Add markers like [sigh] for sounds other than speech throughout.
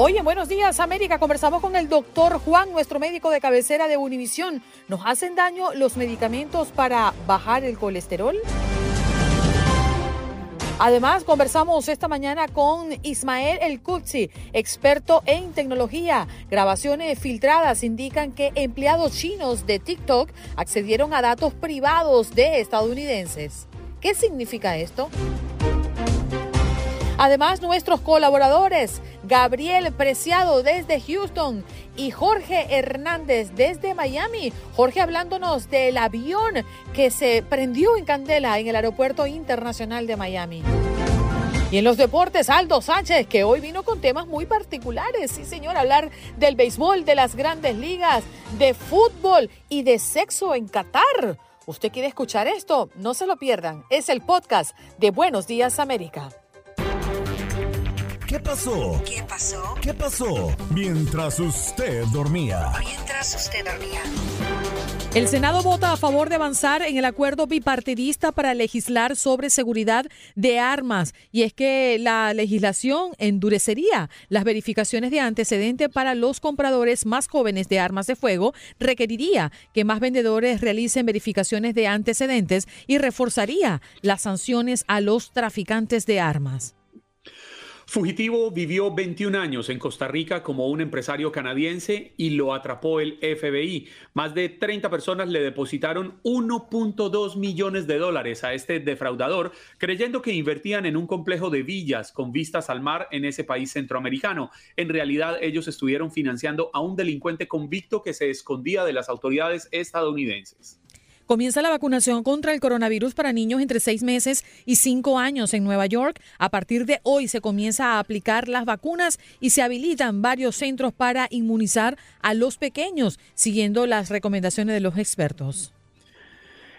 Hoy en Buenos Días América conversamos con el doctor Juan, nuestro médico de cabecera de Univisión. ¿Nos hacen daño los medicamentos para bajar el colesterol? Además, conversamos esta mañana con Ismael El experto en tecnología. Grabaciones filtradas indican que empleados chinos de TikTok accedieron a datos privados de estadounidenses. ¿Qué significa esto? Además, nuestros colaboradores, Gabriel Preciado desde Houston y Jorge Hernández desde Miami. Jorge hablándonos del avión que se prendió en candela en el Aeropuerto Internacional de Miami. Y en los deportes, Aldo Sánchez, que hoy vino con temas muy particulares. Sí, señor, hablar del béisbol, de las grandes ligas, de fútbol y de sexo en Qatar. ¿Usted quiere escuchar esto? No se lo pierdan. Es el podcast de Buenos Días América. ¿Qué pasó? ¿Qué pasó? ¿Qué pasó? Mientras usted dormía. Mientras usted dormía. El Senado vota a favor de avanzar en el acuerdo bipartidista para legislar sobre seguridad de armas. Y es que la legislación endurecería las verificaciones de antecedente para los compradores más jóvenes de armas de fuego, requeriría que más vendedores realicen verificaciones de antecedentes y reforzaría las sanciones a los traficantes de armas. Fugitivo vivió 21 años en Costa Rica como un empresario canadiense y lo atrapó el FBI. Más de 30 personas le depositaron 1.2 millones de dólares a este defraudador, creyendo que invertían en un complejo de villas con vistas al mar en ese país centroamericano. En realidad, ellos estuvieron financiando a un delincuente convicto que se escondía de las autoridades estadounidenses. Comienza la vacunación contra el coronavirus para niños entre 6 meses y 5 años en Nueva York. A partir de hoy se comienza a aplicar las vacunas y se habilitan varios centros para inmunizar a los pequeños, siguiendo las recomendaciones de los expertos.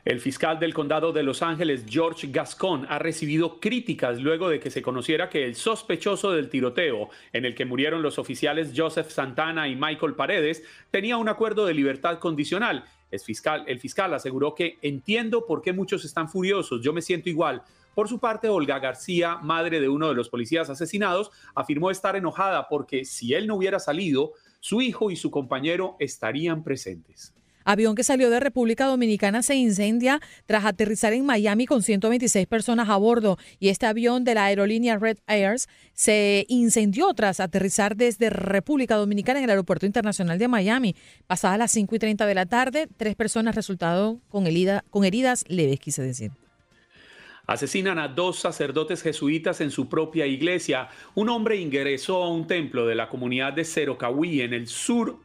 El fiscal del condado de Los Ángeles, George Gascon, ha recibido críticas luego de que se conociera que el sospechoso del tiroteo, en el que murieron los oficiales Joseph Santana y Michael Paredes, tenía un acuerdo de libertad condicional el fiscal, aseguró que entiendo por qué muchos están furiosos, yo me siento igual. Por su parte, Olga García, madre de uno de los policías asesinados, afirmó estar enojada porque si él no hubiera salido, su hijo y su compañero estarían presentes. Avión que salió de República Dominicana se incendia tras aterrizar en Miami con 126 personas a bordo y este avión de la aerolínea Red Airs se incendió tras aterrizar desde República Dominicana en el Aeropuerto Internacional de Miami. Pasadas las 5 y 30 de la tarde, tres personas resultaron con, con heridas leves, quise decir. Asesinan a dos sacerdotes jesuitas en su propia iglesia. Un hombre ingresó a un templo de la comunidad de Cerocahui en el sur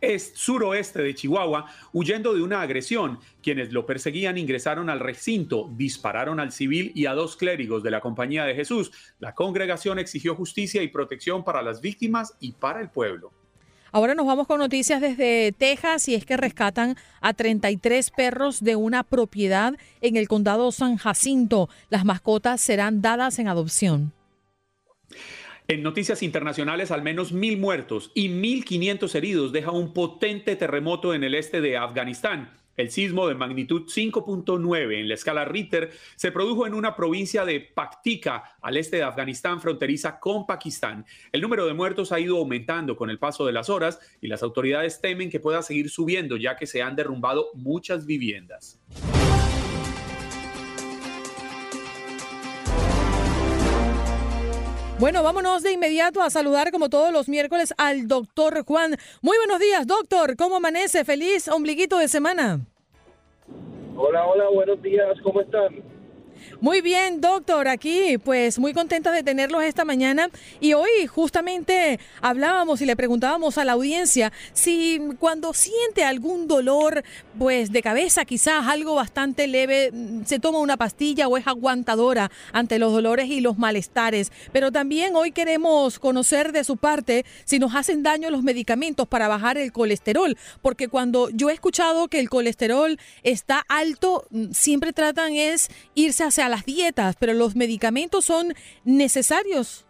es suroeste de Chihuahua, huyendo de una agresión. Quienes lo perseguían ingresaron al recinto, dispararon al civil y a dos clérigos de la Compañía de Jesús. La congregación exigió justicia y protección para las víctimas y para el pueblo. Ahora nos vamos con noticias desde Texas y es que rescatan a 33 perros de una propiedad en el condado San Jacinto. Las mascotas serán dadas en adopción. En noticias internacionales, al menos mil muertos y 1.500 heridos deja un potente terremoto en el este de Afganistán. El sismo de magnitud 5.9 en la escala Richter se produjo en una provincia de Paktika, al este de Afganistán, fronteriza con Pakistán. El número de muertos ha ido aumentando con el paso de las horas y las autoridades temen que pueda seguir subiendo ya que se han derrumbado muchas viviendas. Bueno, vámonos de inmediato a saludar como todos los miércoles al doctor Juan. Muy buenos días, doctor. ¿Cómo amanece? Feliz ombliguito de semana. Hola, hola, buenos días, ¿cómo están? Muy bien, doctor, aquí pues muy contenta de tenerlos esta mañana y hoy justamente hablábamos y le preguntábamos a la audiencia si cuando siente algún dolor pues de cabeza, quizás algo bastante leve, mm, se toma una pastilla o es aguantadora ante los dolores y los malestares. Pero también hoy queremos conocer de su parte si nos hacen daño los medicamentos para bajar el colesterol, porque cuando yo he escuchado que el colesterol está alto, mm, siempre tratan es irse hacia las dietas, pero los medicamentos son necesarios.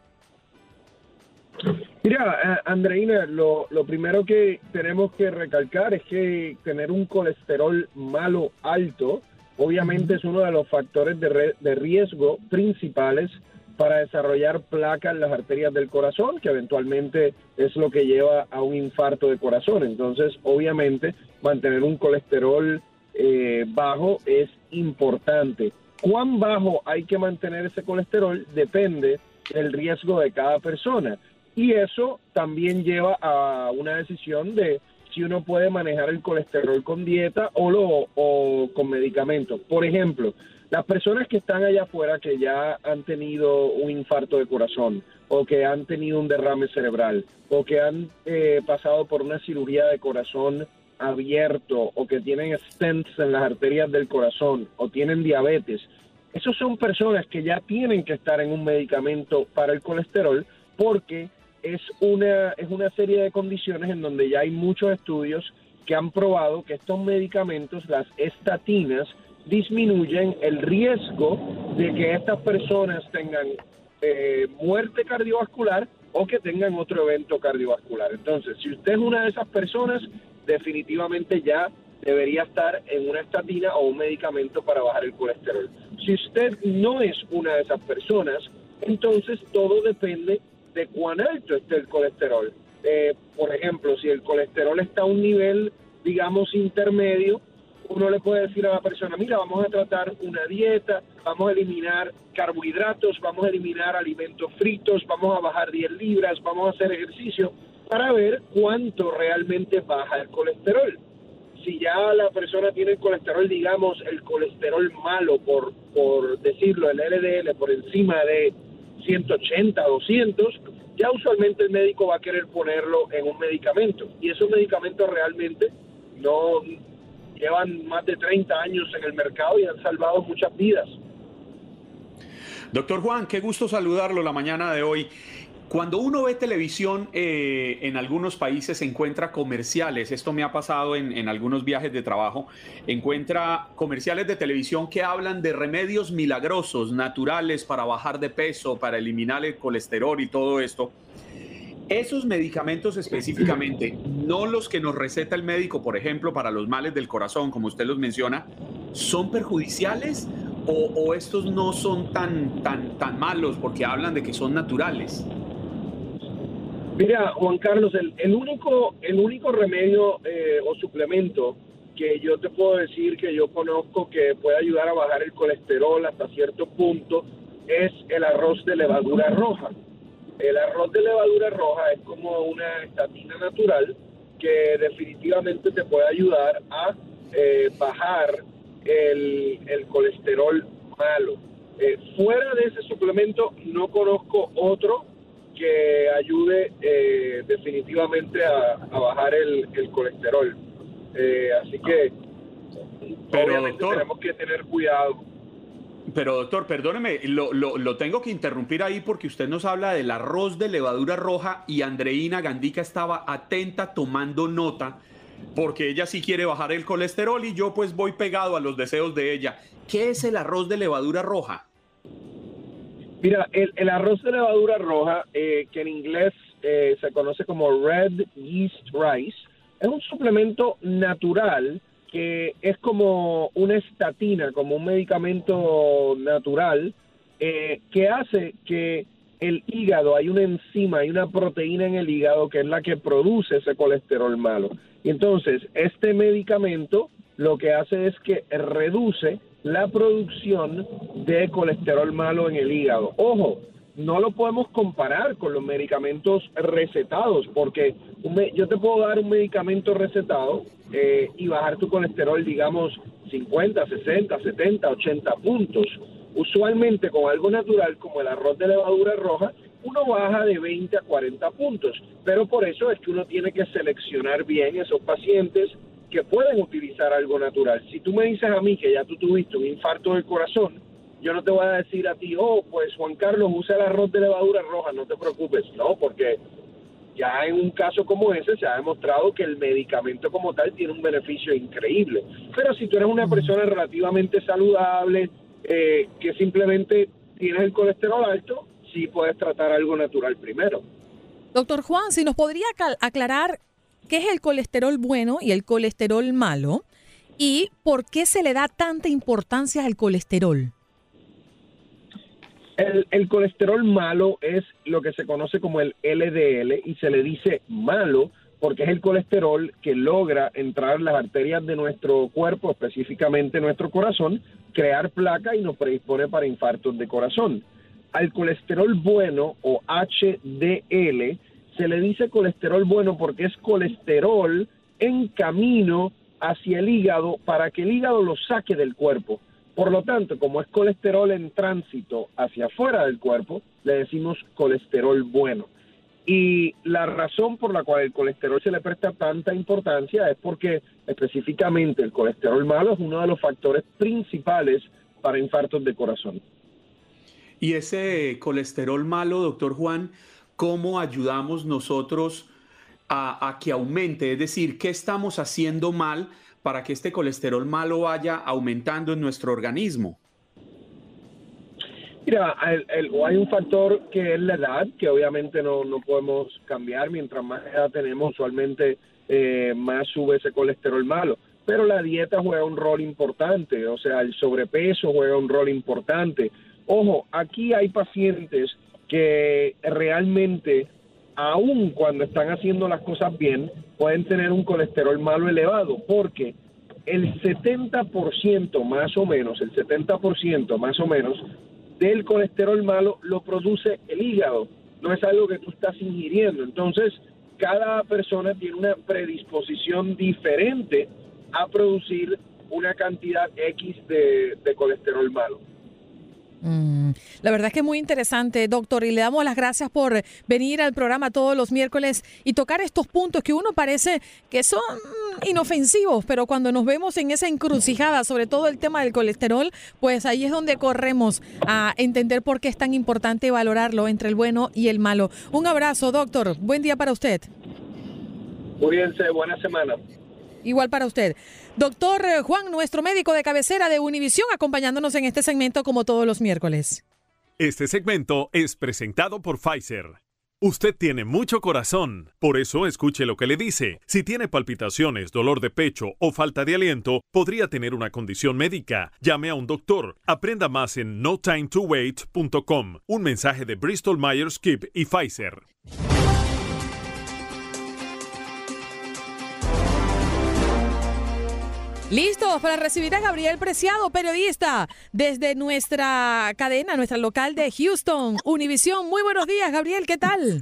Mira, eh, Andreina, lo, primero que tenemos que recalcar es que tener un colesterol malo alto, obviamente es uno de los factores de, de riesgo principales para desarrollar placa en las arterias del corazón, que eventualmente es lo que lleva a un infarto de corazón. Entonces, obviamente, mantener un colesterol eh, bajo es importante. Cuán bajo hay que mantener ese colesterol depende del riesgo de cada persona. Y eso también lleva a una decisión de si uno puede manejar el colesterol con dieta o, lo, o con medicamentos. Por ejemplo, las personas que están allá afuera que ya han tenido un infarto de corazón o que han tenido un derrame cerebral o que han eh, pasado por una cirugía de corazón abierto o que tienen stents en las arterias del corazón o tienen diabetes, esos son personas que ya tienen que estar en un medicamento para el colesterol porque es una, es una serie de condiciones en donde ya hay muchos estudios que han probado que estos medicamentos, las estatinas, disminuyen el riesgo de que estas personas tengan eh, muerte cardiovascular o que tengan otro evento cardiovascular. Entonces, si usted es una de esas personas, definitivamente ya debería estar en una estatina o un medicamento para bajar el colesterol. Si usted no es una de esas personas, entonces todo depende de cuán alto esté el colesterol. Eh, por ejemplo, si el colesterol está a un nivel, digamos, intermedio, uno le puede decir a la persona, mira, vamos a tratar una dieta, vamos a eliminar carbohidratos, vamos a eliminar alimentos fritos, vamos a bajar 10 libras, vamos a hacer ejercicio para ver cuánto realmente baja el colesterol. Si ya la persona tiene el colesterol, digamos, el colesterol malo, por, por decirlo, el LDL por encima de 180, 200, ya usualmente el médico va a querer ponerlo en un medicamento. Y esos medicamentos realmente no llevan más de 30 años en el mercado y han salvado muchas vidas. Doctor Juan, qué gusto saludarlo la mañana de hoy. Cuando uno ve televisión eh, en algunos países se encuentra comerciales, esto me ha pasado en, en, algunos viajes de trabajo, encuentra comerciales de televisión que hablan de remedios milagrosos, naturales para bajar de peso, para eliminar el colesterol y todo esto. Esos medicamentos específicamente, no los que nos receta el médico, por ejemplo, para los males del corazón, como usted los menciona, ¿son perjudiciales o, o estos no son tan, tan, tan malos porque hablan de que son naturales? Mira, Juan Carlos, el, único, el único remedio eh, o suplemento que yo te puedo decir que yo conozco que puede ayudar a bajar el colesterol hasta cierto punto es el arroz de levadura roja. El arroz de levadura roja es como una estatina natural que definitivamente te puede ayudar a eh, bajar el, colesterol malo. Eh, fuera de ese suplemento no conozco otro que ayude eh, definitivamente a, bajar el, colesterol. Eh, así que pero, doctor, tenemos que tener cuidado. Pero doctor, perdóneme, lo, lo, tengo que interrumpir ahí porque usted nos habla del arroz de levadura roja y Andreina Gandica estaba atenta tomando nota porque ella sí quiere bajar el colesterol y yo pues voy pegado a los deseos de ella. ¿Qué es el arroz de levadura roja? Mira, el, arroz de levadura roja, eh, que en inglés eh, se conoce como red yeast rice, es un suplemento natural que es como una estatina, como un medicamento natural, eh, que hace que el hígado, hay una enzima, hay una proteína en el hígado que es la que produce ese colesterol malo. Y entonces, este medicamento lo que hace es que reduce la producción de colesterol malo en el hígado. Ojo, no lo podemos comparar con los medicamentos recetados, porque yo te puedo dar un medicamento recetado eh, y bajar tu colesterol, digamos, 50, 60, 70, 80 puntos. Usualmente con algo natural como el arroz de levadura roja, uno baja de 20 a 40 puntos, pero por eso es que uno tiene que seleccionar bien esos pacientes que pueden utilizar algo natural. Si tú me dices a mí que ya tú tuviste un infarto del corazón, yo no te voy a decir a ti, oh, pues Juan Carlos usa el arroz de levadura roja, no te preocupes, no, porque ya en un caso como ese se ha demostrado que el medicamento como tal tiene un beneficio increíble. Pero si tú eres una persona relativamente saludable, eh, que simplemente tienes el colesterol alto, sí puedes tratar algo natural primero. Doctor Juan, si nos podría aclarar qué es el colesterol bueno y el colesterol malo y por qué se le da tanta importancia al colesterol. El, colesterol malo es lo que se conoce como el LDL y se le dice malo porque es el colesterol que logra entrar en las arterias de nuestro cuerpo, específicamente nuestro corazón, crear placa y nos predispone para infartos de corazón. Al colesterol bueno o HDL se le dice colesterol bueno porque es colesterol en camino hacia el hígado para que el hígado lo saque del cuerpo. Por lo tanto, como es colesterol en tránsito hacia afuera del cuerpo, le decimos colesterol bueno. Y la razón por la cual el colesterol se le presta tanta importancia es porque específicamente el colesterol malo es uno de los factores principales para infartos de corazón. Y ese colesterol malo, doctor Juan, ¿cómo ayudamos nosotros a, a que aumente? Es decir, ¿qué estamos haciendo mal? para que este colesterol malo vaya aumentando en nuestro organismo? Mira, hay un factor que es la edad, que obviamente no, no podemos cambiar. Mientras más edad tenemos, usualmente eh, más sube ese colesterol malo. Pero la dieta juega un rol importante, o sea, el sobrepeso juega un rol importante. Ojo, aquí hay pacientes que realmente, aun cuando están haciendo las cosas bien, pueden tener un colesterol malo elevado, porque el 70% más o menos, el 70% más o menos del colesterol malo lo produce el hígado, no es algo que tú estás ingiriendo. Entonces, cada persona tiene una predisposición diferente a producir una cantidad X de, de colesterol malo. Mm, la verdad es que es muy interesante, doctor, y le damos las gracias por venir al programa todos los miércoles y tocar estos puntos que uno parece que son inofensivos, pero cuando nos vemos en esa encrucijada, sobre todo el tema del colesterol, pues ahí es donde corremos a entender por qué es tan importante valorarlo entre el bueno y el malo. Un abrazo, doctor. Buen día para usted. Cuídense, buena semana. Igual para usted. Doctor eh, Juan, nuestro médico de cabecera de Univisión, acompañándonos en este segmento como todos los miércoles. Este segmento es presentado por Pfizer. Usted tiene mucho corazón, por eso escuche lo que le dice. Si tiene palpitaciones, dolor de pecho o falta de aliento, podría tener una condición médica. Llame a un doctor. Aprenda más en notimetowait.com. Un mensaje de Bristol Myers Squibb y Pfizer. Listos para recibir a Gabriel Preciado, periodista, desde nuestra cadena, nuestra local de Houston, Univisión. Muy buenos días, Gabriel, ¿qué tal?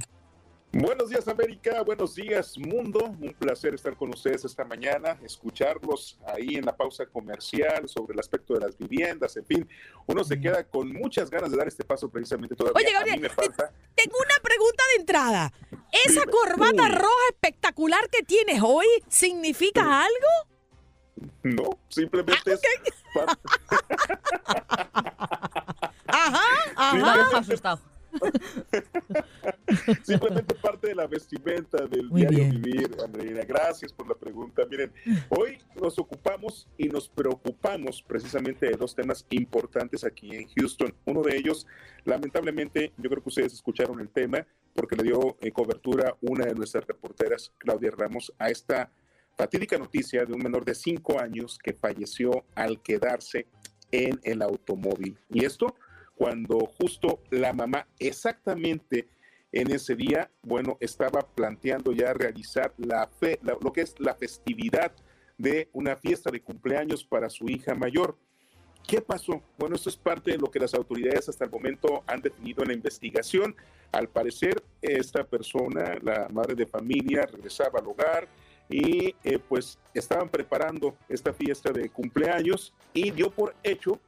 Buenos días América, buenos días mundo, un placer estar con ustedes esta mañana, escucharlos ahí en la pausa comercial sobre el aspecto de las viviendas, en fin, uno se queda con muchas ganas de dar este paso precisamente todavía. Oye Gabriel, [laughs] tengo una pregunta de entrada, ¿esa corbata roja espectacular que tienes hoy significa algo? No, simplemente es. [laughs] ajá, ajá. asustado. [laughs] Simplemente parte de la vestimenta del diario vivir, Andreina. Gracias por la pregunta. Miren, hoy nos ocupamos y nos preocupamos precisamente de dos temas importantes aquí en Houston. Uno de ellos, lamentablemente, yo creo que ustedes escucharon el tema porque le dio eh, cobertura una de nuestras reporteras, Claudia Ramos, a esta fatídica noticia de un menor de cinco años que falleció al quedarse en el automóvil. Y esto cuando justo la mamá exactamente en ese día, bueno, estaba planteando ya realizar la fe, lo que es la festividad de una fiesta de cumpleaños para su hija mayor. ¿Qué pasó? Bueno, esto es parte de lo que las autoridades hasta el momento han definido en la investigación. Al parecer, esta persona, la madre de familia, regresaba al hogar, y eh, pues estaban preparando esta fiesta de cumpleaños y dio por hecho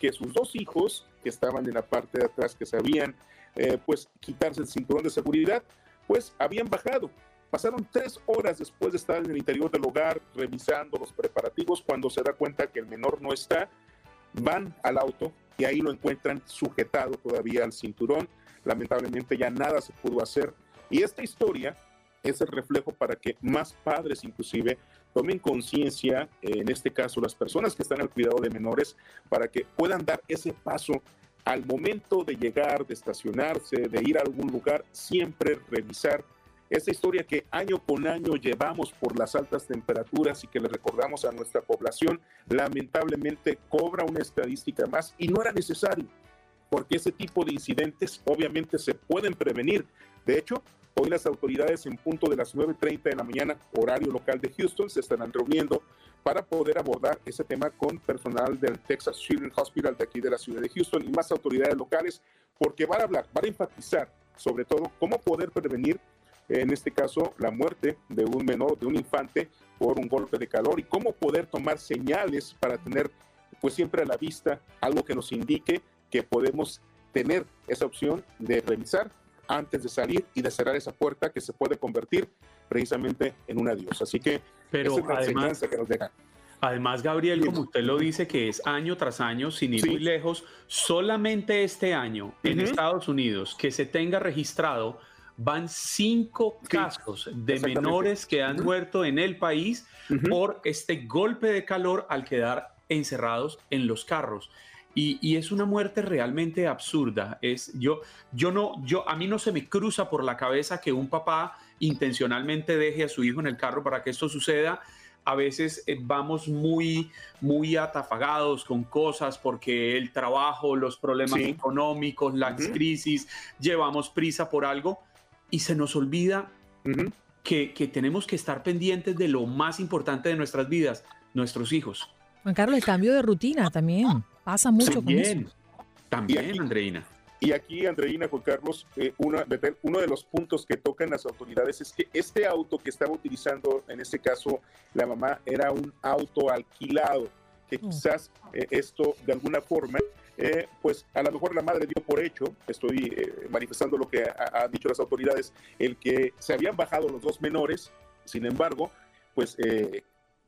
que sus dos hijos, que estaban en la parte de atrás, que sabían eh, pues quitarse el cinturón de seguridad, pues habían bajado. Pasaron tres horas después de estar en el interior del hogar revisando los preparativos cuando se da cuenta que el menor no está, van al auto y ahí lo encuentran sujetado todavía al cinturón. Lamentablemente ya nada se pudo hacer. Y esta historia es el reflejo para que más padres inclusive tomen conciencia, en este caso las personas que están al cuidado de menores, para que puedan dar ese paso al momento de llegar, de estacionarse, de ir a algún lugar, siempre revisar esa historia que año con año llevamos por las altas temperaturas y que le recordamos a nuestra población, lamentablemente cobra una estadística más y no era necesario, porque ese tipo de incidentes obviamente se pueden prevenir. De hecho, Hoy las autoridades en punto de las 9.30 de la mañana, horario local de Houston, se estarán reuniendo para poder abordar ese tema con personal del Texas Children's Hospital de aquí de la ciudad de Houston y más autoridades locales, porque van a hablar, van a enfatizar sobre todo cómo poder prevenir, en este caso, la muerte de un menor, de un infante, por un golpe de calor y cómo poder tomar señales para tener, pues siempre a la vista, algo que nos indique que podemos tener esa opción de revisar antes de salir y de cerrar esa puerta que se puede convertir precisamente en un adiós. Así que Pero además, que nos dejan. Además, Gabriel, como usted lo dice, que es año tras año, sin ir muy lejos, solamente este año en Estados Unidos que se tenga registrado, van cinco casos de menores que han muerto en el país por este golpe de calor al quedar encerrados en los carros. Y, es una muerte realmente absurda. Es, yo, yo no, yo, a mí no se me cruza por la cabeza que un papá intencionalmente deje a su hijo en el carro para que esto suceda. A veces eh, vamos muy, muy atafagados con cosas porque el trabajo, los problemas económicos, las crisis, llevamos prisa por algo y se nos olvida que, que tenemos que estar pendientes de lo más importante de nuestras vidas, nuestros hijos. Juan Carlos, el cambio de rutina también. Pasa mucho también, con También, Andreina. Y aquí, Andreina, Juan Carlos, eh, uno, de los puntos que tocan las autoridades es que este auto que estaba utilizando, en este caso, la mamá, era un auto alquilado, que mm. quizás eh, esto de alguna forma, eh, pues a lo mejor la madre dio por hecho, estoy manifestando lo que han dicho las autoridades, el que se habían bajado los dos menores, sin embargo, pues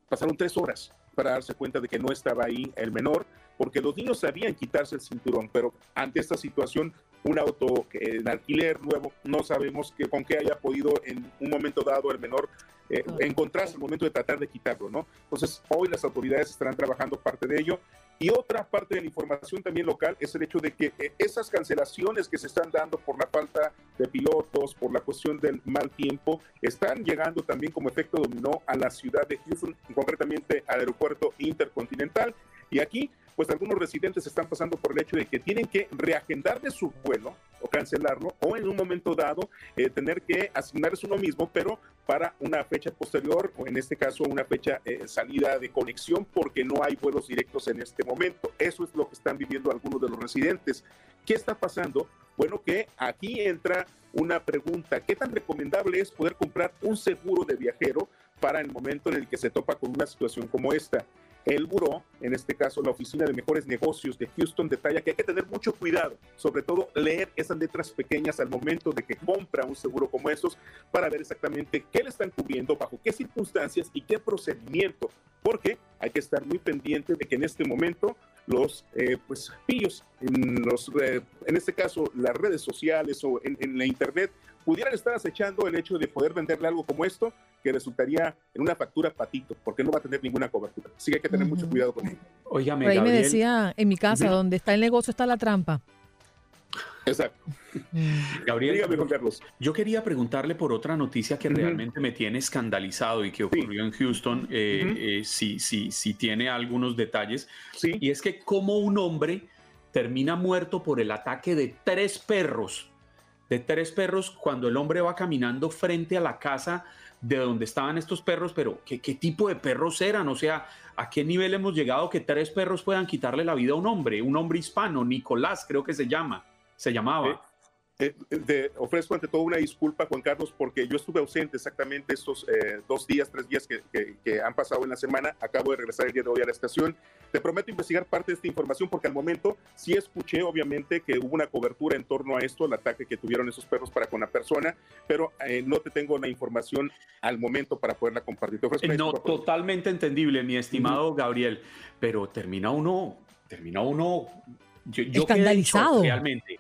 pasaron tres horas para darse cuenta de que no estaba ahí el menor, porque los niños sabían quitarse el cinturón, pero ante esta situación, un auto en alquiler nuevo, no sabemos que, con qué haya podido en un momento dado el menor eh, encontrarse el momento de tratar de quitarlo, ¿no? Entonces, hoy las autoridades estarán trabajando parte de ello. Y otra parte de la información también local es el hecho de que eh, esas cancelaciones que se están dando por la falta de pilotos, por la cuestión del mal tiempo, están llegando también como efecto dominó a la ciudad de Houston, concretamente al aeropuerto intercontinental. Y aquí pues algunos residentes están pasando por el hecho de que tienen que reagendar de su vuelo o cancelarlo o en un momento dado eh, tener que asignarse uno mismo, pero para una fecha posterior o en este caso una fecha eh, salida de conexión porque no hay vuelos directos en este momento. Eso es lo que están viviendo algunos de los residentes. ¿Qué está pasando? Bueno, que aquí entra una pregunta. ¿Qué tan recomendable es poder comprar un seguro de viajero para el momento en el que se topa con una situación como esta? El buró, en este caso la Oficina de Mejores Negocios de Houston, detalla que hay que tener mucho cuidado, sobre todo leer esas letras pequeñas al momento de que compra un seguro como estos para ver exactamente qué le están cubriendo, bajo qué circunstancias y qué procedimiento, porque hay que estar muy pendiente de que en este momento los eh, pues pillos en los eh, en este caso las redes sociales o en, en la internet pudieran estar acechando el hecho de poder venderle algo como esto que resultaría en una factura patito, porque no va a tener ninguna cobertura. Así que hay que tener mucho cuidado con ello. Oígame, ahí me decía, en mi casa, donde está el negocio está la trampa. Exacto. Gabriel, Dígame, Carlos. yo quería preguntarle por otra noticia que realmente me tiene escandalizado y que ocurrió en Houston, eh, eh, si, si, si, tiene algunos detalles. Sí. Y es que como un hombre termina muerto por el ataque de tres perros, de tres perros cuando el hombre va caminando frente a la casa de donde estaban estos perros, pero ¿qué, ¿qué, tipo de perros eran? O sea, ¿a qué nivel hemos llegado que tres perros puedan quitarle la vida a un hombre? Un hombre hispano, Nicolás creo que se llama, se llamaba. Eh, ofrezco ante todo una disculpa, Juan Carlos, porque yo estuve ausente exactamente estos eh, dos días, tres días que, han pasado en la semana. Acabo de regresar el día de hoy a la estación. Te prometo investigar parte de esta información porque al momento sí escuché, obviamente, que hubo una cobertura en torno a esto, el ataque que tuvieron esos perros para con la persona, pero eh, no te tengo la información al momento para poderla compartir. no, totalmente entendible, mi estimado Gabriel, pero termina uno, termina uno yo, escandalizado realmente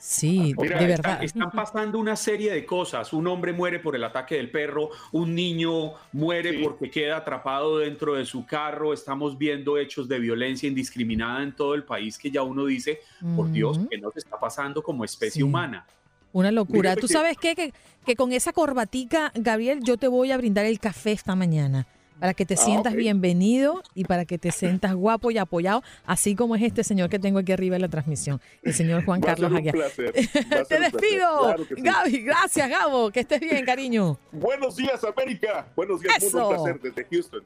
Sí, de verdad. están pasando una serie de cosas. Un hombre muere por el ataque del perro, un niño muere porque queda atrapado dentro de su carro. Estamos viendo hechos de violencia indiscriminada en todo el país que ya uno dice, por Dios, ¿qué nos está pasando como especie humana? Una locura. ¿Tú sabes qué? Que, que con esa corbatica, Gabriel, yo te voy a brindar el café esta mañana para que te ah, sientas bienvenido y para que te sientas guapo y apoyado, así como es este señor que tengo aquí arriba en la transmisión, el señor Juan [laughs] Carlos Aguiar. [laughs] te despido, Gaby, gracias Gabo, que estés bien, cariño. Buenos días, América. Buenos días, mundo, un placer desde Houston.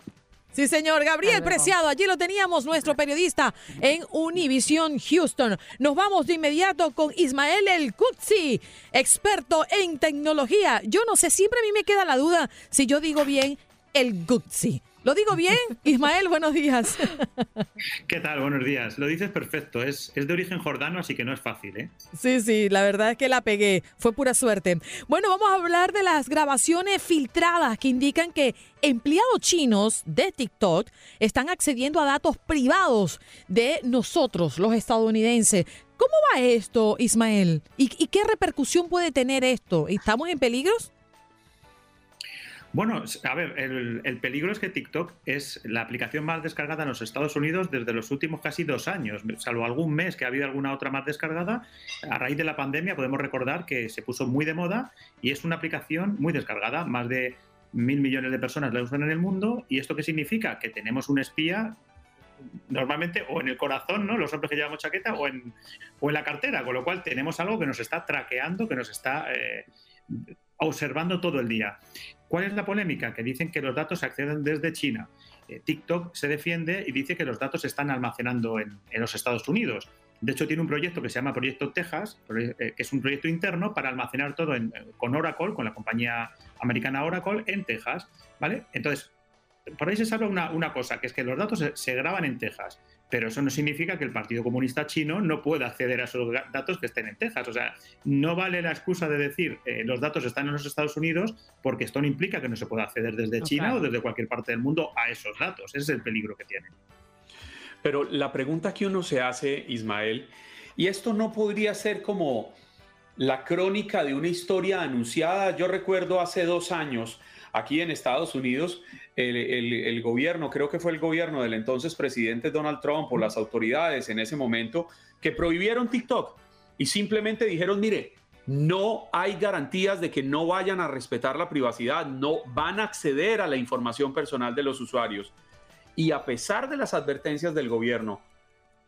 Sí, señor. Gabriel Preciado, allí lo teníamos, nuestro periodista en Univision Houston. Nos vamos de inmediato con Ismael El Kutsi, experto en tecnología. Yo no sé, siempre a mí me queda la duda si yo digo bien el Gutsi. ¿Lo digo bien? [laughs] Ismael, buenos días. ¿Qué tal? Buenos días. Lo dices perfecto. Es, es, de origen jordano, así que no es fácil, ¿eh? Sí, sí, la verdad es que la pegué. Fue pura suerte. Bueno, vamos a hablar de las grabaciones filtradas que indican que empleados chinos de TikTok están accediendo a datos privados de nosotros, los estadounidenses. ¿Cómo va esto, Ismael? ¿Y, y qué repercusión puede tener esto? ¿Estamos en peligros? Bueno, a ver, el, peligro es que TikTok es la aplicación más descargada en los Estados Unidos desde los últimos casi dos años, salvo algún mes que ha habido alguna otra más descargada. A raíz de la pandemia podemos recordar que se puso muy de moda y es una aplicación muy descargada, más de mil millones de personas la usan en el mundo. ¿Y esto qué significa? Que tenemos un espía normalmente o en el corazón, ¿no? Los hombres que llevamos chaqueta o en, o en la cartera, con lo cual tenemos algo que nos está traqueando, que nos está eh, observando todo el día. ¿Cuál es la polémica? Que dicen que los datos se acceden desde China. Eh, TikTok se defiende y dice que los datos se están almacenando en, los Estados Unidos. De hecho, tiene un proyecto que se llama Proyecto Texas, eh, que es un proyecto interno para almacenar todo con Oracle, con la compañía americana Oracle, en Texas. ¿vale? Entonces, por ahí se sabe una, una cosa, que es que los datos se graban en Texas pero eso no significa que el Partido Comunista Chino no pueda acceder a esos datos que estén en Texas. O sea, no vale la excusa de decir eh, los datos están en los Estados Unidos porque esto no implica que no se pueda acceder desde China o desde cualquier parte del mundo a esos datos. Ese es el peligro que tienen. Pero la pregunta que uno se hace, Ismael, y esto no podría ser como la crónica de una historia anunciada. Yo recuerdo hace dos años, aquí en Estados Unidos, el, gobierno, creo que fue el gobierno del entonces presidente Donald Trump o las autoridades en ese momento, que prohibieron TikTok y simplemente dijeron, mire, no hay garantías de que no vayan a respetar la privacidad, no van a acceder a la información personal de los usuarios. Y a pesar de las advertencias del gobierno,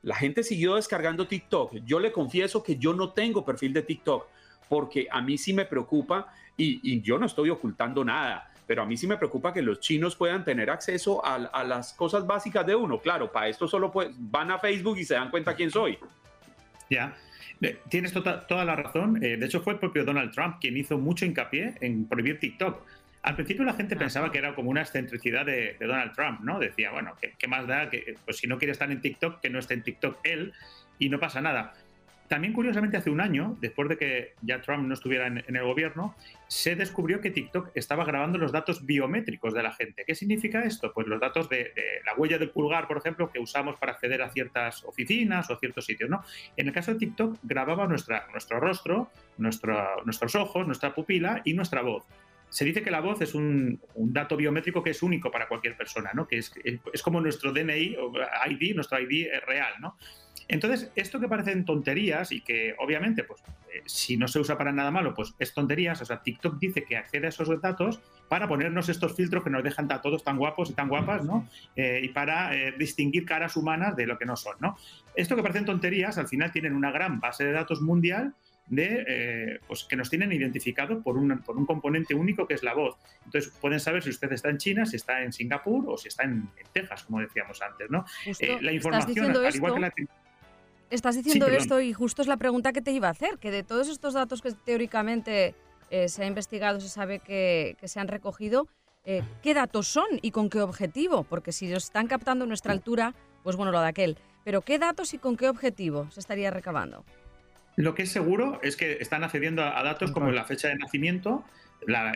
la gente siguió descargando TikTok. Yo le confieso que yo no tengo perfil de TikTok porque a mí sí me preocupa y yo no estoy ocultando nada pero a mí sí me preocupa que los chinos puedan tener acceso a, las cosas básicas de uno. Claro, para esto solo van a Facebook y se dan cuenta quién soy. Ya. Tienes tota, toda la razón. Eh, de hecho, fue el propio Donald Trump quien hizo mucho hincapié en prohibir TikTok. Al principio la gente pensaba que era como una excentricidad de, Donald Trump, ¿no? Decía, bueno, ¿qué, ¿qué, más da? Que, pues si no quiere estar en TikTok, que no esté en TikTok él y no pasa nada. También, curiosamente, hace un año, después de que ya Trump no estuviera en, el gobierno, se descubrió que TikTok estaba grabando los datos biométricos de la gente. ¿Qué significa esto? Pues los datos de, la huella del pulgar, por ejemplo, que usamos para acceder a ciertas oficinas o ciertos sitios. ¿no? En el caso de TikTok, grababa nuestra, nuestro rostro, nuestros ojos, nuestra pupila y nuestra voz se dice que la voz es un, dato biométrico que es único para cualquier persona, ¿no? que es, es, como nuestro DNI o ID, nuestro ID real. ¿no? Entonces, esto que parecen tonterías y que obviamente, pues, eh, si no se usa para nada malo, pues es tonterías. O sea, TikTok dice que accede a esos datos para ponernos estos filtros que nos dejan a todos tan guapos y tan guapas, ¿no? Eh, y para eh, distinguir caras humanas de lo que no son, ¿no? Esto que parecen tonterías, al final tienen una gran base de datos mundial de pues que nos tienen identificados por un, por un componente único que es la voz. Entonces pueden saber si usted está en China, si está en Singapur o si está en, Texas, como decíamos antes, ¿no? la información, al igual que la Estás diciendo esto y justo es la pregunta que te iba a hacer, que de todos estos datos que teóricamente eh, se ha investigado, se sabe que, se han recogido, eh, ¿qué datos son y con qué objetivo? Porque si los están captando a nuestra altura, pues bueno, lo de aquel. Pero ¿qué datos y con qué objetivo se estaría recabando? Lo que es seguro es que están accediendo a, datos como la fecha de nacimiento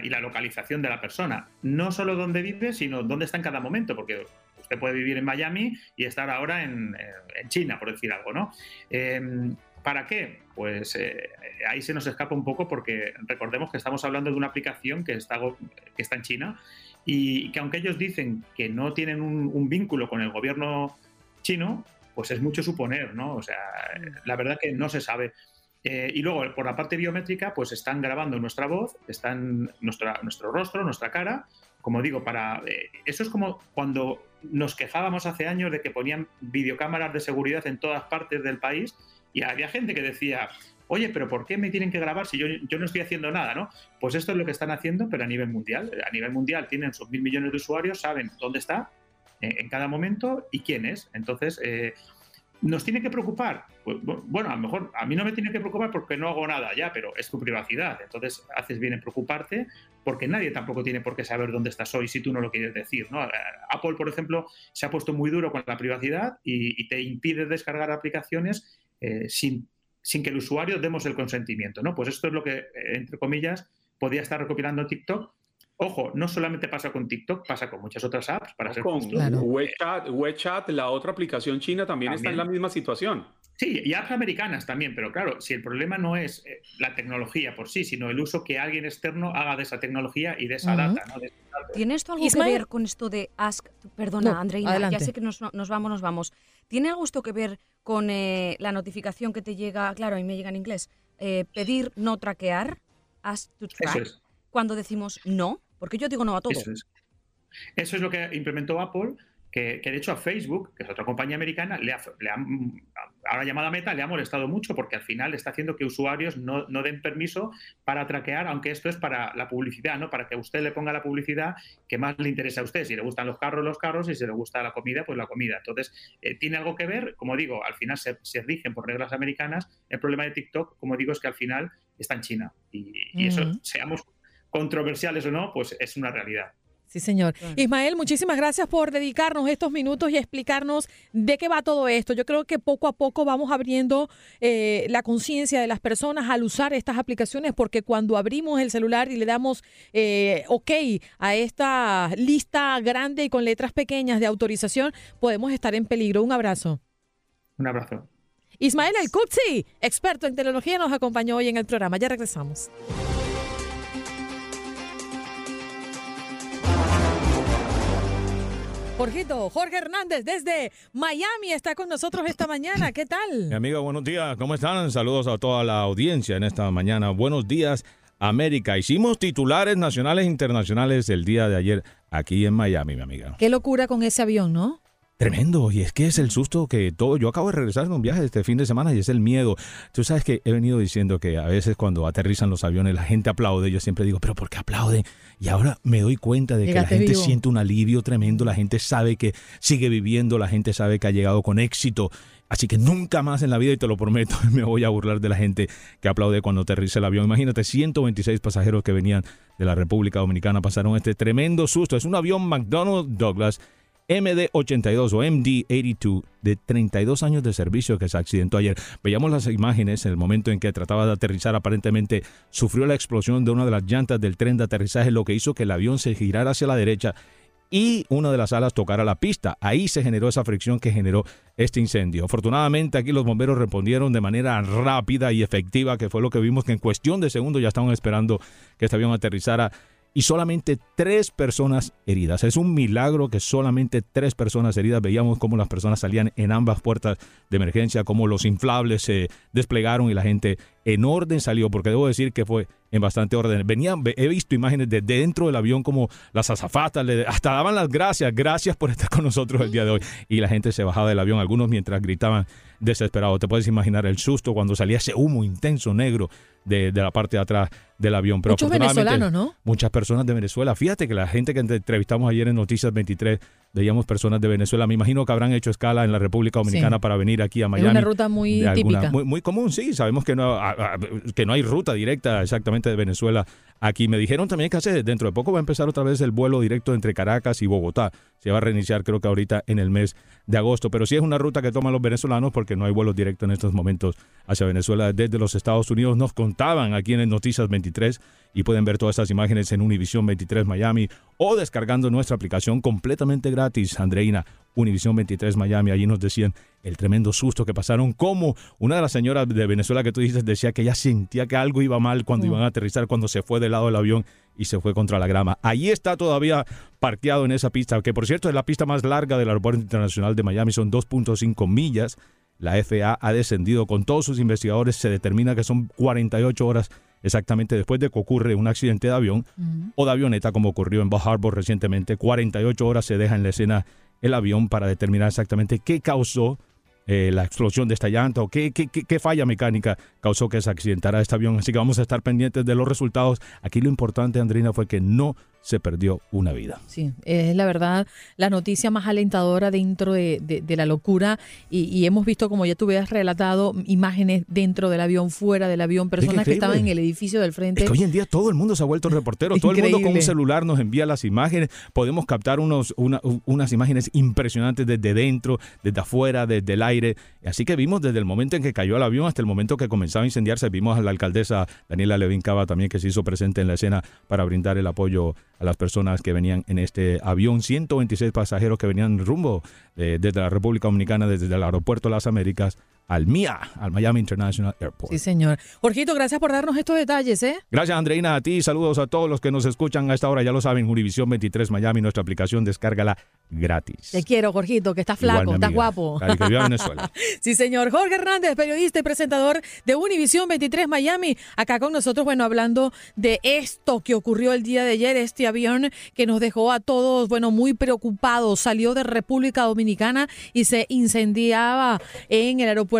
y la localización de la persona. No solo dónde vive, sino dónde está en cada momento, porque usted puede vivir en Miami y estar ahora en, China, por decir algo, ¿no? Em, ¿Para qué? Pues eh, ahí se nos escapa un poco porque recordemos que estamos hablando de una aplicación que está, que está en China y que aunque ellos dicen que no tienen un, vínculo con el gobierno chino, pues es mucho suponer, ¿no? O sea, la verdad que no se sabe. Eh, y luego, por la parte biométrica, pues están grabando nuestra voz, están nuestra, nuestro rostro, nuestra cara. Como digo, para eh, eso es como cuando nos quejábamos hace años de que ponían videocámaras de seguridad en todas partes del país y había gente que decía, oye, pero ¿por qué me tienen que grabar si yo, yo no estoy haciendo nada? ¿no? Pues esto es lo que están haciendo, pero a nivel mundial. A nivel mundial tienen sus mil millones de usuarios, saben dónde está eh, en cada momento y quién es. Entonces, eh, ¿nos tiene que preocupar? Bueno, a lo mejor a mí no me tiene que preocupar porque no hago nada ya, pero es tu privacidad. Entonces, haces bien en preocuparte porque nadie tampoco tiene por qué saber dónde estás hoy si tú no lo quieres decir. ¿no? Eh, Apple, por ejemplo, se ha puesto muy duro con la privacidad y, te impide descargar aplicaciones sin sin que el usuario demos el consentimiento, ¿no? Pues esto es lo que, eh, entre comillas, podía estar recopilando TikTok. Ojo, no solamente pasa con TikTok, pasa con muchas otras apps, para ser con WeChat, WeChat, la otra aplicación china, también, está en la misma situación. Sí, y apps americanas también, pero claro, si el problema no es eh, la tecnología por sí, sino el uso que alguien externo haga de esa tecnología y de esa data. ¿no? ¿Tiene esto algo que ver con esto de Ask? Perdona, Andreina, ya sé que nos, nos, vamos, nos vamos. ¿Tiene algo esto que ver con eh, la notificación que te llega, claro, a mí me llega en inglés, eh, pedir no traquear, ask to track, cuando decimos no, porque yo digo no a todo. Eso es. lo que implementó Apple, que, de hecho a Facebook, que es otra compañía americana, le le ha ahora llamada Meta, le ha molestado mucho porque al final está haciendo que usuarios no, den permiso para traquear, aunque esto es para la publicidad, ¿no? Para que usted le ponga la publicidad que más le interesa a usted. Si le gustan los carros, los carros, y si le gusta la comida, pues la comida. Entonces, eh, tiene algo que ver, como digo, al final se, rigen por reglas americanas. El problema de TikTok, como digo, es que al final está en China. Y, eso, seamos controversiales o no, pues es una realidad. Sí, señor. Ismael, muchísimas gracias por dedicarnos estos minutos y explicarnos de qué va todo esto. Yo creo que poco a poco vamos abriendo eh, la conciencia de las personas al usar estas aplicaciones, porque cuando abrimos el celular y le damos eh, OK a esta lista grande y con letras pequeñas de autorización, podemos estar en peligro. Un abrazo. Un abrazo. Ismael El Kutsi, experto en tecnología, nos acompañó hoy en el programa. Ya regresamos. Jorgito, Jorge Hernández desde Miami está con nosotros esta mañana. ¿Qué tal? Mi amiga, buenos días. ¿Cómo están? Saludos a toda la audiencia en esta mañana. Buenos días, América. Hicimos titulares nacionales e internacionales el día de ayer aquí en Miami, mi amiga. Qué locura con ese avión, ¿no? Tremendo, y es que es el susto que todo. Yo acabo de regresar de un viaje este fin de semana y es el miedo. Tú sabes que he venido diciendo que a veces cuando aterrizan los aviones la gente aplaude. Yo siempre digo, ¿pero por qué aplauden? Y ahora me doy cuenta de que la gente siente un alivio tremendo, la gente sabe que sigue viviendo, la gente sabe que ha llegado con éxito. Así que nunca más en la vida, y te lo prometo, [laughs] me voy a burlar de la gente que aplaude cuando aterriza el avión. Imagínate, 126 pasajeros que venían de la República Dominicana pasaron este tremendo susto. Es un avión McDonnell Douglas MD82 o MD82 de 32 años de servicio que se accidentó ayer. Veíamos las imágenes en el momento en que trataba de aterrizar. Aparentemente sufrió la explosión de una de las llantas del tren de aterrizaje, lo que hizo que el avión se girara hacia la derecha y una de las alas tocara la pista. Ahí se generó esa fricción que generó este incendio. Afortunadamente aquí los bomberos respondieron de manera rápida y efectiva, que fue lo que vimos que en cuestión de segundos ya estaban esperando que este avión aterrizara y solamente tres personas heridas. Es un milagro que solamente tres personas heridas. Veíamos cómo las personas salían en ambas puertas de emergencia, cómo los inflables se desplegaron y la gente en orden salió, porque debo decir que fue en bastante orden. Venían, he visto imágenes de dentro del avión como las azafatas, le, hasta daban las gracias, gracias por estar con nosotros el día de hoy. Y la gente se bajaba del avión, algunos mientras gritaban desesperados. Te puedes imaginar el susto cuando salía ese humo intenso negro de, la parte de atrás del avión. Pero Muchos venezolanos, ¿no? Muchas personas de Venezuela. Fíjate que la gente que entrevistamos ayer en Noticias 23 veíamos personas de Venezuela. Me imagino que habrán hecho escala en la República Dominicana para venir aquí a Miami. Es una ruta muy típica. Muy, muy, común, sí. Sabemos que no, que no hay ruta directa exactamente de Venezuela aquí. Me dijeron también que hace dentro de poco va a empezar otra vez el vuelo directo entre Caracas y Bogotá. Se va a reiniciar creo que ahorita en el mes de agosto. Pero sí es una ruta que toman los venezolanos porque no hay vuelos directos en estos momentos hacia Venezuela desde los Estados Unidos. Nos contaban aquí en Noticias 23 y pueden ver todas estas imágenes en Univision 23 Miami o descargando nuestra aplicación completamente gratis, Andreina, Univision 23 Miami. Allí nos decían el tremendo susto que pasaron, como una de las señoras de Venezuela que tú dices decía que ella sentía que algo iba mal cuando iban a aterrizar, cuando se fue del lado del avión y se fue contra la grama. Allí está todavía parqueado en esa pista, que por cierto es la pista más larga del Aeropuerto Internacional de Miami, son 2.5 millas. La FAA ha descendido con todos sus investigadores, se determina que son 48 horas exactamente después de que ocurre un accidente de avión o de avioneta como ocurrió en Baja Harbor recientemente. 48 horas se deja en la escena el avión para determinar exactamente qué causó eh, la explosión de esta llanta o qué, qué, qué, falla mecánica causó que se accidentara este avión. Así que vamos a estar pendientes de los resultados. Aquí lo importante, Andrina, fue que no se perdió una vida. Sí, es la verdad la noticia más alentadora dentro de, la locura y, hemos visto, como ya tú habías relatado, imágenes dentro del avión, fuera del avión, personas que estaban en el edificio del frente. hoy en día todo el mundo se ha vuelto reportero, [laughs] todo el mundo con un celular nos envía las imágenes, podemos captar unos, unas imágenes impresionantes desde dentro, desde afuera, desde el aire. Así que vimos desde el momento en que cayó el avión hasta el momento que comenzaba a incendiarse, vimos a la alcaldesa Daniela Levin Cava también que se hizo presente en la escena para brindar el apoyo a las personas que venían en este avión, 126 pasajeros que venían rumbo eh, desde la República Dominicana, desde el aeropuerto de las Américas al MIA, al Miami International Airport. Sí, señor. Jorgito, gracias por darnos estos detalles, ¿eh? Gracias, Andreina, a ti. Saludos a todos los que nos escuchan a esta hora. Ya lo saben, Univisión 23 Miami, nuestra aplicación, descárgala gratis. Te quiero, Jorgito, que estás flaco, estás guapo. que Venezuela. [laughs] sí, señor. Jorge Hernández, periodista y presentador de Univisión 23 Miami, acá con nosotros, bueno, hablando de esto que ocurrió el día de ayer, este avión que nos dejó a todos, bueno, muy preocupados. Salió de República Dominicana y se incendiaba en el aeropuerto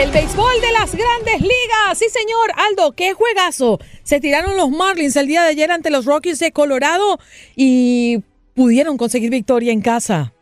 El béisbol de las grandes ligas. Sí, señor. Aldo, qué juegazo. Se tiraron los Marlins el día de ayer ante los Rockies de Colorado y pudieron conseguir victoria en casa.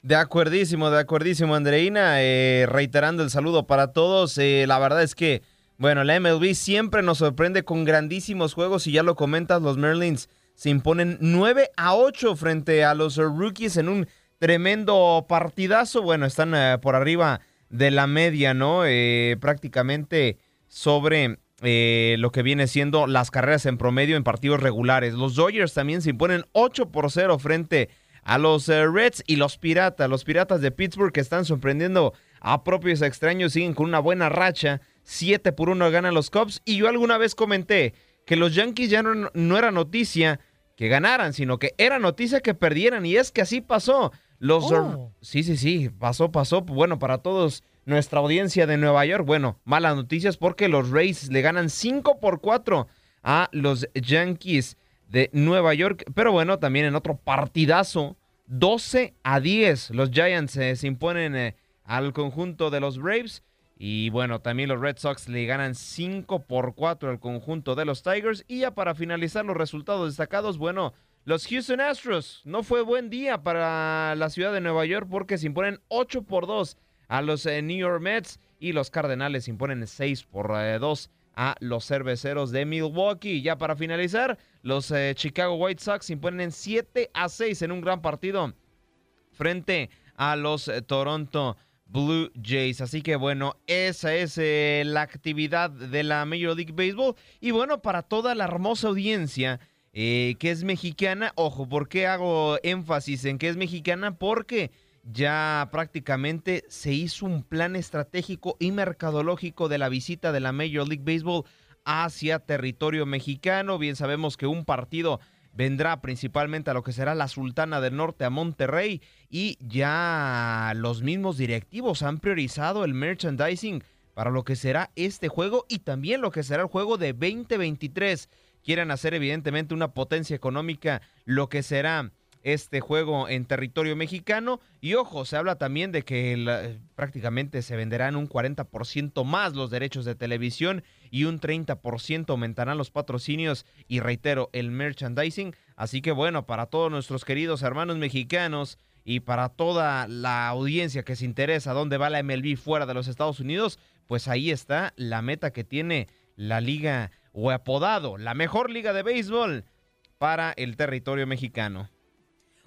De acuerdísimo, de acuerdísimo, Andreina. Eh, reiterando el saludo para todos. Eh, la verdad es que, bueno, la MLB siempre nos sorprende con grandísimos juegos y ya lo comentas, los Marlins se imponen 9 a 8 frente a los Rookies en un tremendo partidazo. Bueno, están eh, por arriba de la media, ¿no? Eh, prácticamente sobre eh, lo que viene siendo las carreras en promedio en partidos regulares. Los Dodgers también se imponen 8 por 0 frente a los eh, Reds y los Piratas. Los Piratas de Pittsburgh que están sorprendiendo a propios extraños, siguen con una buena racha. 7 por 1 ganan los Cubs. Y yo alguna vez comenté que los Yankees ya no, no era noticia que ganaran, sino que era noticia que perdieran. Y es que así pasó. Los oh. Sí, sí, sí, pasó, pasó. Bueno, para todos nuestra audiencia de Nueva York, bueno, malas noticias porque los Rays le ganan 5 por 4 a los Yankees de Nueva York. Pero bueno, también en otro partidazo, 12 a 10, los Giants eh, se imponen eh, al conjunto de los Braves. Y bueno, también los Red Sox le ganan 5 por 4 al conjunto de los Tigers. Y ya para finalizar los resultados destacados, bueno, los Houston Astros, no fue buen día para la ciudad de Nueva York porque se imponen 8 por 2 a los eh, New York Mets y los Cardenales se imponen 6 por 2 eh, a los cerveceros de Milwaukee. Ya para finalizar, los eh, Chicago White Sox se imponen 7 a 6 en un gran partido frente a los Toronto Blue Jays. Así que bueno, esa es eh, la actividad de la Major League Baseball. Y bueno, para toda la hermosa audiencia eh, que es mexicana, ojo, ¿por qué hago énfasis en que es mexicana? Porque ya prácticamente se hizo un plan estratégico y mercadológico de la visita de la Major League Baseball hacia territorio mexicano. Bien sabemos que un partido vendrá principalmente a lo que será la Sultana del Norte a Monterrey y ya los mismos directivos han priorizado el merchandising para lo que será este juego y también lo que será el juego de 2023. Quieren hacer evidentemente una potencia económica lo que será este juego en territorio mexicano. Y ojo, se habla también de que prácticamente se venderán un 40% más los derechos de televisión y un 30% aumentarán los patrocinios y reitero, el merchandising. Así que bueno, para todos nuestros queridos hermanos mexicanos y para toda la audiencia que se interesa dónde va la MLB fuera de los Estados Unidos, pues ahí está la meta que tiene la liga o apodado la mejor liga de béisbol para el territorio mexicano.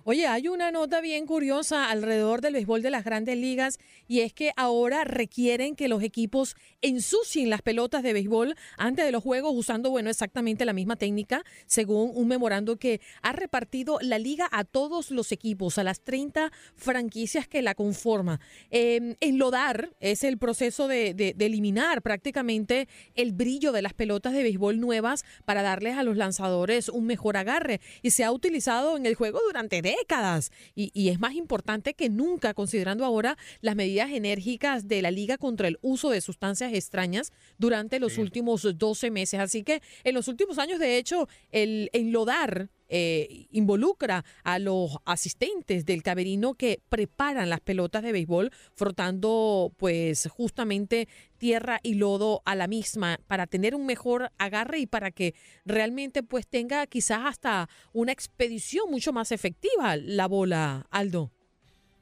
Oye, hay una nota bien curiosa alrededor del béisbol de las grandes ligas y es que ahora requieren que los equipos ensucien las pelotas de béisbol antes de los juegos usando, bueno, exactamente la misma técnica, según un memorando que ha repartido la liga a todos los equipos, a las 30 franquicias que la conforman. Eh, enlodar es el proceso de, de eliminar prácticamente el brillo de las pelotas de béisbol nuevas para darles a los lanzadores un mejor agarre y se ha utilizado en el juego durante décadas décadas y, es más importante que nunca considerando ahora las medidas enérgicas de la liga contra el uso de sustancias extrañas durante los últimos 12 meses. Así que en los últimos años, de hecho, el enlodar eh, involucra a los asistentes del caberino que preparan las pelotas de béisbol frotando pues justamente tierra y lodo a la misma para tener un mejor agarre y para que realmente pues tenga quizás hasta una expedición mucho más efectiva la bola, Aldo.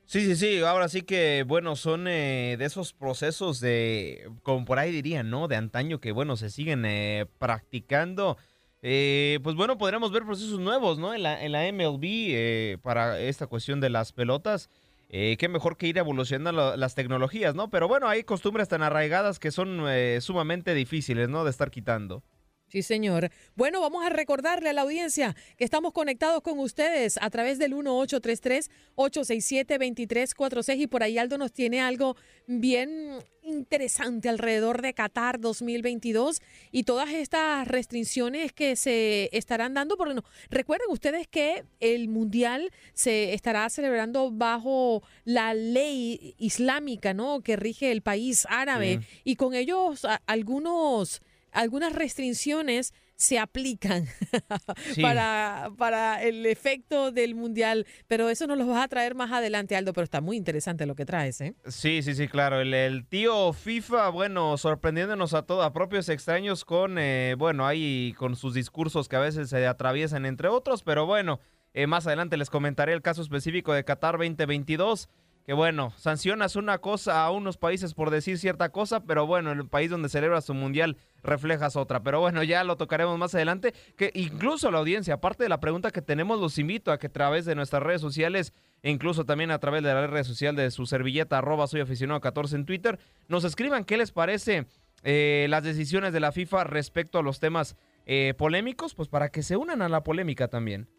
Sí, sí, sí, ahora sí que, bueno, son eh, de esos procesos de, como por ahí dirían, ¿no? De antaño que, bueno, se siguen eh, practicando eh, pues bueno, podríamos ver procesos nuevos, ¿no? En la, MLB eh, para esta cuestión de las pelotas. Eh, qué mejor que ir evolucionando las tecnologías, ¿no? Pero bueno, hay costumbres tan arraigadas que son sumamente difíciles, ¿no? De estar quitando. Sí, señor. Bueno, vamos a recordarle a la audiencia que estamos conectados con ustedes a través del 1833-867-2346 y por ahí Aldo nos tiene algo bien interesante alrededor de Qatar 2022 y todas estas restricciones que se estarán dando. Porque no, recuerden ustedes que el Mundial se estará celebrando bajo la ley islámica, ¿no? Que rige el país árabe y con ellos algunos algunas restricciones se aplican [laughs] para, para el efecto del mundial, pero eso nos lo vas a traer más adelante, Aldo, pero está muy interesante lo que traes, ¿eh? Sí, sí, sí, claro. El, tío FIFA, bueno, sorprendiéndonos a todos, a propios extraños con, eh, bueno, ahí con sus discursos que a veces se atraviesan entre otros, pero bueno, eh, más adelante les comentaré el caso específico de Qatar 2022 que bueno, sancionas una cosa a unos países por decir cierta cosa, pero bueno, el país donde celebra su mundial reflejas otra. Pero bueno, ya lo tocaremos más adelante. Que incluso la audiencia, aparte de la pregunta que tenemos, los invito a que a través de nuestras redes sociales e incluso también a través de la red social de su servilleta arroba soy aficionado 14 en Twitter, nos escriban qué les parece eh, las decisiones de la FIFA respecto a los temas eh, polémicos, pues para que se unan a la polémica también.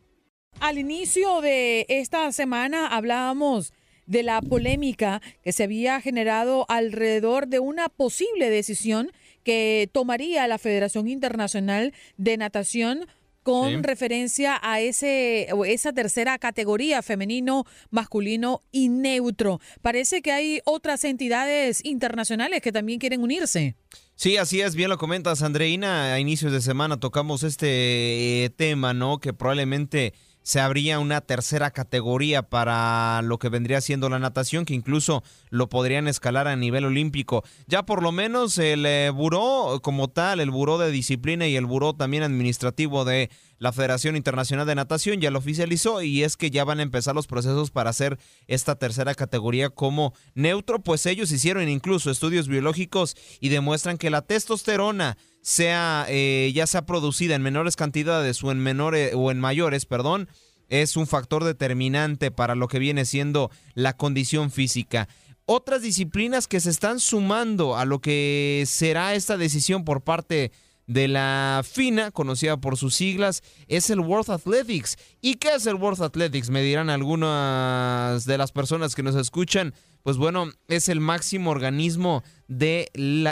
Al inicio de esta semana hablábamos de la polémica que se había generado alrededor de una posible decisión que tomaría la Federación Internacional de Natación con referencia a ese esa tercera categoría femenino, masculino y neutro. Parece que hay otras entidades internacionales que también quieren unirse. Sí, así es, bien lo comentas, Andreina. A inicios de semana tocamos este eh, tema, ¿no? Que probablemente se abría una tercera categoría para lo que vendría siendo la natación, que incluso lo podrían escalar a nivel olímpico. Ya por lo menos el eh, buró como tal, el buró de disciplina y el buró también administrativo de la Federación Internacional de Natación ya lo oficializó y es que ya van a empezar los procesos para hacer esta tercera categoría como neutro, pues ellos hicieron incluso estudios biológicos y demuestran que la testosterona sea eh, ya sea producida en menores cantidades o en menores o en mayores, perdón, es un factor determinante para lo que viene siendo la condición física. otras disciplinas que se están sumando a lo que será esta decisión por parte de la FINA, conocida por sus siglas, es el World Athletics. ¿Y qué es el World Athletics? Me dirán algunas de las personas que nos escuchan. Pues bueno, es el máximo organismo de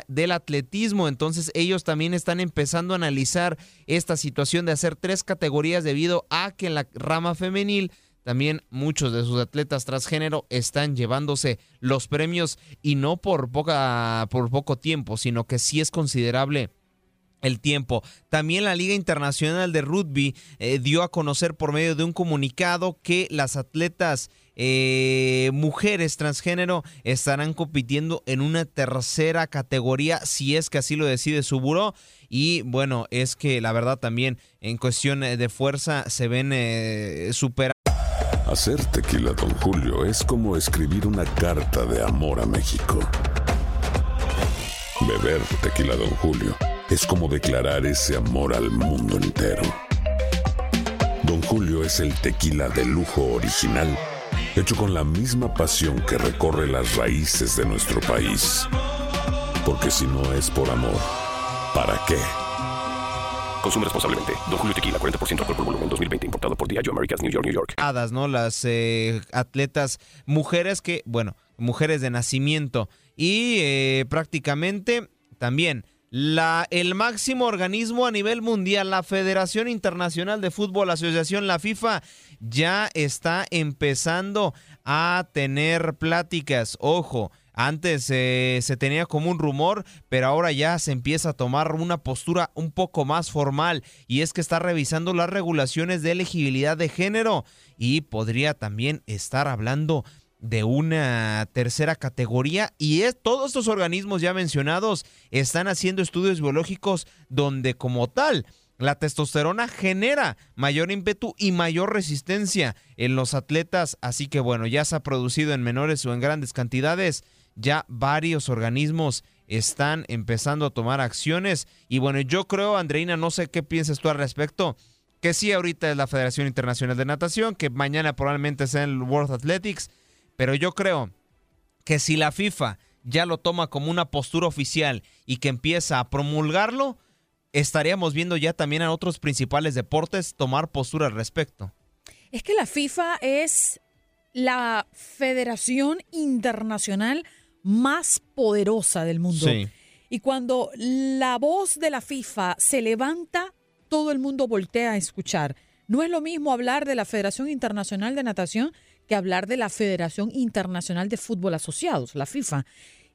del atletismo. Entonces ellos también están empezando a analizar esta situación de hacer tres categorías debido a que en la rama femenil también muchos de sus atletas transgénero están llevándose los premios y no por poca por poco tiempo, sino que sí es considerable el tiempo. También la Liga Internacional de Rugby eh, dio a conocer por medio de un comunicado que las atletas eh, mujeres transgénero estarán compitiendo en una tercera categoría si es que así lo decide su buró. Y bueno, es que la verdad también en cuestión de fuerza se ven eh, superados. Hacer tequila, don Julio, es como escribir una carta de amor a México. Beber tequila, don Julio es como declarar ese amor al mundo entero. Don Julio es el tequila de lujo original, hecho con la misma pasión que recorre las raíces de nuestro país. Porque si no es por amor, ¿para qué? Consume responsablemente. Don Julio Tequila, 40% alcohol por volumen, 2020. Importado por Diageo Americas, New York, New York. ¿no? Las eh, atletas mujeres que, bueno, mujeres de nacimiento. Y eh, prácticamente también la, el máximo organismo a nivel mundial, la Federación Internacional de Fútbol, la Asociación, la FIFA, ya está empezando a tener pláticas. Ojo, antes eh, se tenía como un rumor, pero ahora ya se empieza a tomar una postura un poco más formal y es que está revisando las regulaciones de elegibilidad de género y podría también estar hablando de una tercera categoría y es, todos estos organismos ya mencionados están haciendo estudios biológicos donde como tal la testosterona genera mayor ímpetu y mayor resistencia en los atletas, así que bueno, ya se ha producido en menores o en grandes cantidades, ya varios organismos están empezando a tomar acciones. Y bueno, yo creo, Andreina, no sé qué piensas tú al respecto, que sí ahorita es la Federación Internacional de Natación, que mañana probablemente sea el World Athletics, pero yo creo que si la FIFA ya lo toma como una postura oficial y que empieza a promulgarlo, estaríamos viendo ya también a otros principales deportes tomar postura al respecto. Es que la FIFA es la federación internacional más poderosa del mundo. Y cuando la voz de la FIFA se levanta, todo el mundo voltea a escuchar. No es lo mismo hablar de la Federación Internacional de Natación que hablar de la Federación Internacional de Fútbol Asociados, la FIFA.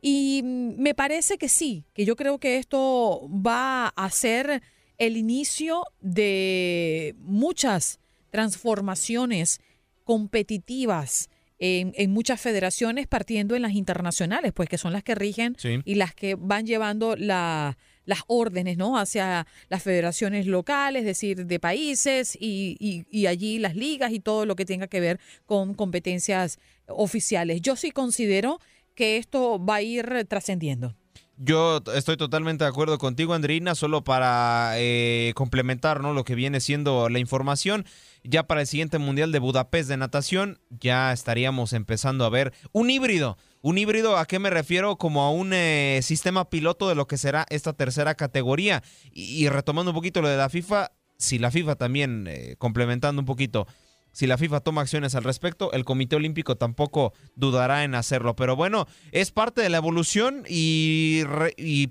Y mm, me parece que sí, que yo creo que esto va a ser el inicio de muchas transformaciones competitivas en, muchas federaciones, partiendo en las internacionales, pues que son las que rigen y las que van llevando la, las órdenes ¿no? hacia las federaciones locales, es decir, de países y, y, allí las ligas y todo lo que tenga que ver con competencias oficiales. Yo sí considero que esto va a ir trascendiendo. Yo estoy totalmente de acuerdo contigo, Andrina, solo para eh, complementar ¿no? lo que viene siendo la información. Ya para el siguiente Mundial de Budapest de natación, ya estaríamos empezando a ver un híbrido un híbrido, ¿a qué me refiero? Como a un eh, sistema piloto de lo que será esta tercera categoría. Y, retomando un poquito lo de la FIFA, si la FIFA también, eh, complementando un poquito, si la FIFA toma acciones al respecto, el Comité Olímpico tampoco dudará en hacerlo. Pero bueno, es parte de la evolución y,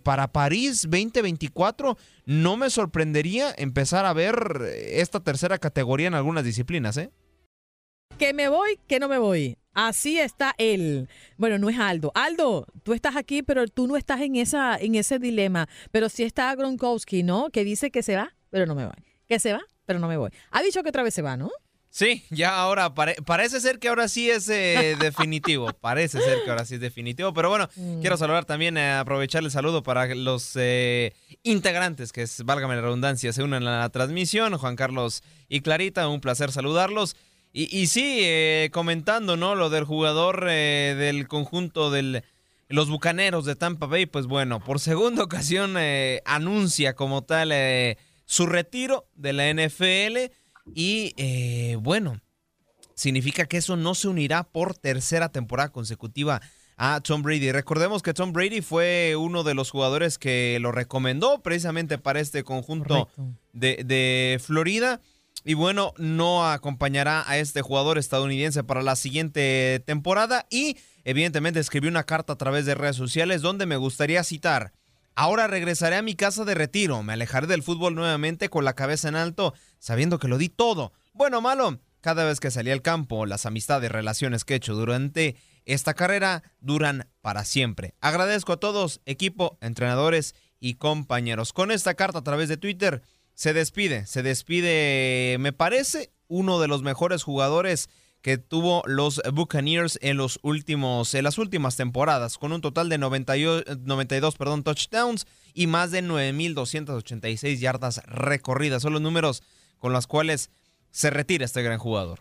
para París 2024 no me sorprendería empezar a ver esta tercera categoría en algunas disciplinas, ¿eh? Que me voy, que no me voy. Así está él. Bueno, no es Aldo. Aldo, tú estás aquí, pero tú no estás en esa en ese dilema. Pero sí está Gronkowski, ¿no? Que dice que se va, pero no me voy. Que se va, pero no me voy. Ha dicho que otra vez se va, ¿no? Sí, ya ahora parece ser que ahora sí es eh, definitivo. [laughs] parece ser que ahora sí es definitivo. Pero bueno, mm. quiero saludar también, eh, aprovechar el saludo para los eh, integrantes que, es, válgame la redundancia, se unen a la transmisión. Juan Carlos y Clarita, un placer saludarlos. Y, sí, eh, comentando, ¿no? Lo del jugador eh, del conjunto de los Bucaneros de Tampa Bay, pues bueno, por segunda ocasión eh, anuncia como tal su retiro de la NFL y bueno, significa que eso no se unirá por tercera temporada consecutiva a Tom Brady. Recordemos que Tom Brady fue uno de los jugadores que lo recomendó precisamente para este conjunto de, de Florida. Y bueno, no acompañará a este jugador estadounidense para la siguiente temporada. Y evidentemente escribió una carta a través de redes sociales donde me gustaría citar. Ahora regresaré a mi casa de retiro, me alejaré del fútbol nuevamente con la cabeza en alto, sabiendo que lo di todo. Bueno malo, cada vez que salí al campo, las amistades, relaciones que he hecho durante esta carrera duran para siempre. Agradezco a todos, equipo, entrenadores y compañeros. Con esta carta a través de Twitter se despide, se despide, me parece, uno de los mejores jugadores que tuvo los Buccaneers en los últimos en las últimas temporadas con un total de 92 perdón, touchdowns y más de 9286 yardas recorridas. Son los números con los cuales se retira este gran jugador.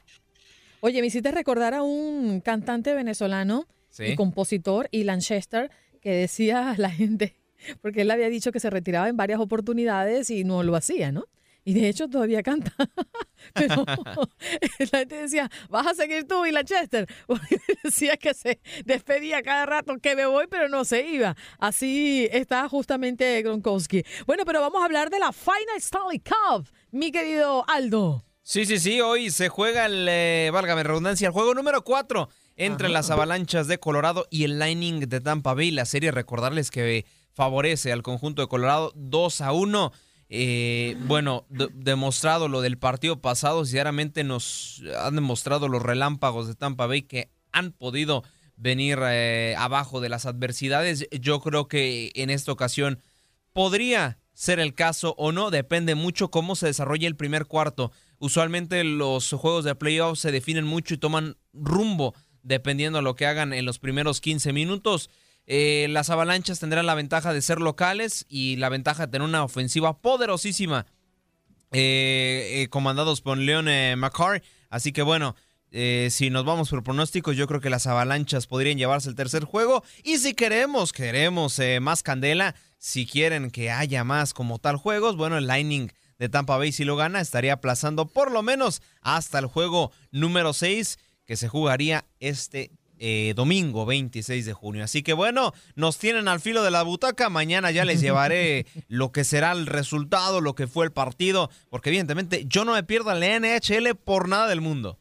Oye, me hiciste recordar a un cantante venezolano y compositor, Ilan Chester, que decía a la gente, porque él había dicho que se retiraba en varias oportunidades y no lo hacía, ¿no? Y de hecho todavía canta. [laughs] Pero [laughs] la gente decía, vas a seguir tú, y la Chester. [laughs] Porque decía que se despedía cada rato, que me voy, pero no se iba. Así está justamente Gronkowski. Bueno, pero vamos a hablar de la Final Stanley Cup, mi querido Aldo. Sí, sí, sí, hoy se juega el, eh, válgame redundancia, el juego número 4 entre las avalanchas de Colorado y el Lightning de Tampa Bay. La serie, recordarles que favorece al conjunto de Colorado 2 a 1. Eh, bueno, demostrado lo del partido pasado, sinceramente nos han demostrado los relámpagos de Tampa Bay que han podido venir eh, abajo de las adversidades. Yo creo que en esta ocasión podría ser el caso o no, depende mucho cómo se desarrolle el primer cuarto. Usualmente los juegos de playoffs se definen mucho y toman rumbo dependiendo de lo que hagan en los primeros 15 minutos. Eh, las avalanchas tendrán la ventaja de ser locales y la ventaja de tener una ofensiva poderosísima eh, eh, comandados por Leon McCarr. Así que bueno, si nos vamos por pronósticos, yo creo que las avalanchas podrían llevarse el tercer juego. Y si queremos, queremos más candela, si quieren que haya más como tal juegos, bueno, el Lightning de Tampa Bay si lo gana estaría aplazando por lo menos hasta el juego número 6 que se jugaría este eh, domingo 26 de junio. Así que bueno, nos tienen al filo de la butaca. Mañana ya les llevaré [laughs] lo que será el resultado, lo que fue el partido, porque evidentemente yo no me pierdo la NHL por nada del mundo.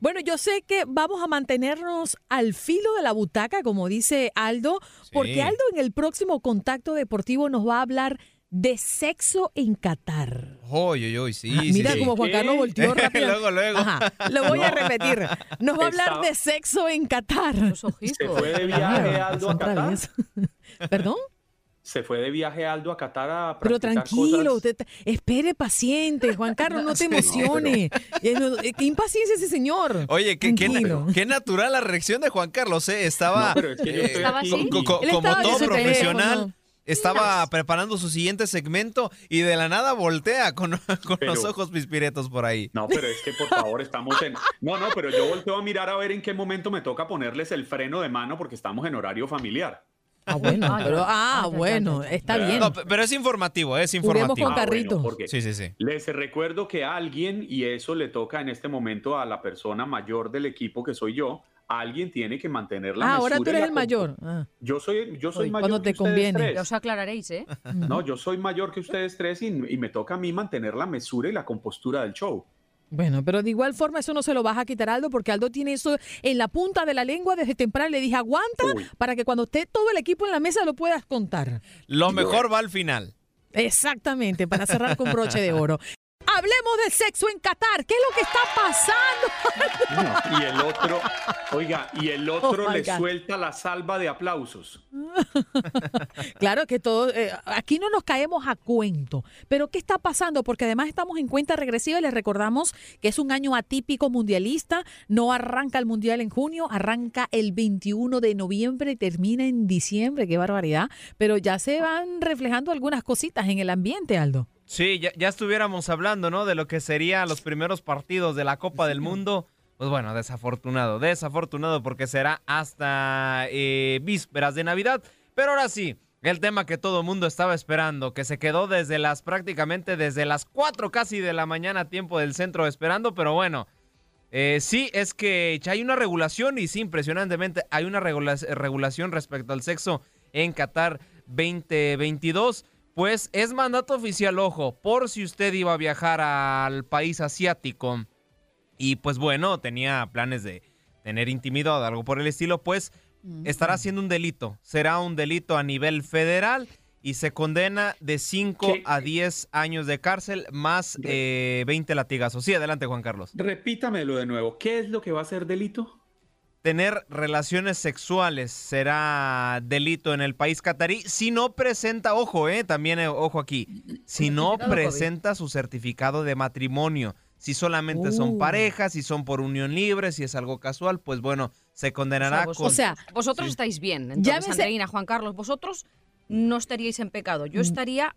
Bueno, yo sé que vamos a mantenernos al filo de la butaca, como dice Aldo, porque Aldo en el próximo contacto deportivo nos va a hablar de sexo en Qatar. Uy, uy, sí. mira cómo Juan Carlos volteó [laughs] rápido. luego, luego. lo voy a repetir. Nos va a hablar de sexo en Qatar. Se fue de viaje Aldo a Qatar. [laughs] ¿Perdón? Se fue de viaje Aldo a Qatar a Pero tranquilo, espere paciente, Juan Carlos, no te [laughs] emociones. Eh, eh, qué impaciencia ese señor. Oye, qué, qué, natural la reacción de Juan Carlos, ¿eh? Estaba, como todo profesional estaba preparando su siguiente segmento y de la nada voltea con, [laughs] los ojos pispiretos por ahí. No, pero es que por favor estamos en... No, no, pero yo volteo a mirar a ver en qué momento me toca ponerles el freno de mano porque estamos en horario familiar. Ah, bueno, pero, ah, bueno, está bien. pero es informativo, es informativo. Con carrito. Ah, sí, sí, sí. Les recuerdo que a alguien, y eso le toca en este momento a la persona mayor del equipo que soy yo, alguien tiene que mantener la ah, ahora tú eres el mayor. Ah. Yo soy, yo soy mayor cuando te conviene. Ya os aclararéis, ¿eh? No, yo soy mayor que ustedes tres y, y, me toca a mí mantener la mesura y la compostura del show. Bueno, pero de igual forma eso no se lo vas a quitar Aldo porque Aldo tiene eso en la punta de la lengua desde temprano. Le dije, aguanta para que cuando esté todo el equipo en la mesa lo puedas contar. Lo mejor va al final. Exactamente, para cerrar con broche de oro. [laughs] Hablemos de sexo en Qatar. ¿Qué es lo que está pasando? y el otro, oiga, y el otro oh le suelta la salva de aplausos. [laughs] claro que todo, eh, aquí no nos caemos a cuento. Pero ¿qué está pasando? Porque además estamos en cuenta regresiva y les recordamos que es un año atípico mundialista. No arranca el mundial en junio, arranca el 21 de noviembre y termina en diciembre. Qué barbaridad. Pero ya se van reflejando algunas cositas en el ambiente, Aldo. Sí, ya, estuviéramos hablando, ¿no? De lo que serían los primeros partidos de la Copa del Mundo. Pues bueno, desafortunado, desafortunado porque será hasta eh, vísperas de Navidad. Pero ahora sí, el tema que todo el mundo estaba esperando, que se quedó desde las prácticamente desde las 4 casi de la mañana tiempo del centro esperando, pero bueno, Eh, sí, es que hay una regulación y sí, impresionantemente hay una regula- regulación respecto al sexo en Qatar 2022. Pues es mandato oficial, ojo, por si usted iba a viajar al país asiático y pues bueno, tenía planes de tener intimidad o algo por el estilo, pues estará haciendo un delito. Será un delito a nivel federal y se condena de 5 a 10 años de cárcel más eh, 20 latigazos. Sí, adelante Juan Carlos. Repítamelo de nuevo. ¿Qué es lo que va a ser delito? Tener relaciones sexuales será delito en el país catarí si no presenta, ojo, eh, también eh, ojo aquí, si no presenta su certificado de matrimonio. Si solamente son Uh. parejas, si son por unión libre, si es algo casual, pues bueno, se condenará vos- con... O sea, Vosotros Sí. estáis bien. Entonces, Llámese- Andreina, Juan Carlos, vosotros no estaríais en pecado. Mm. Yo estaría...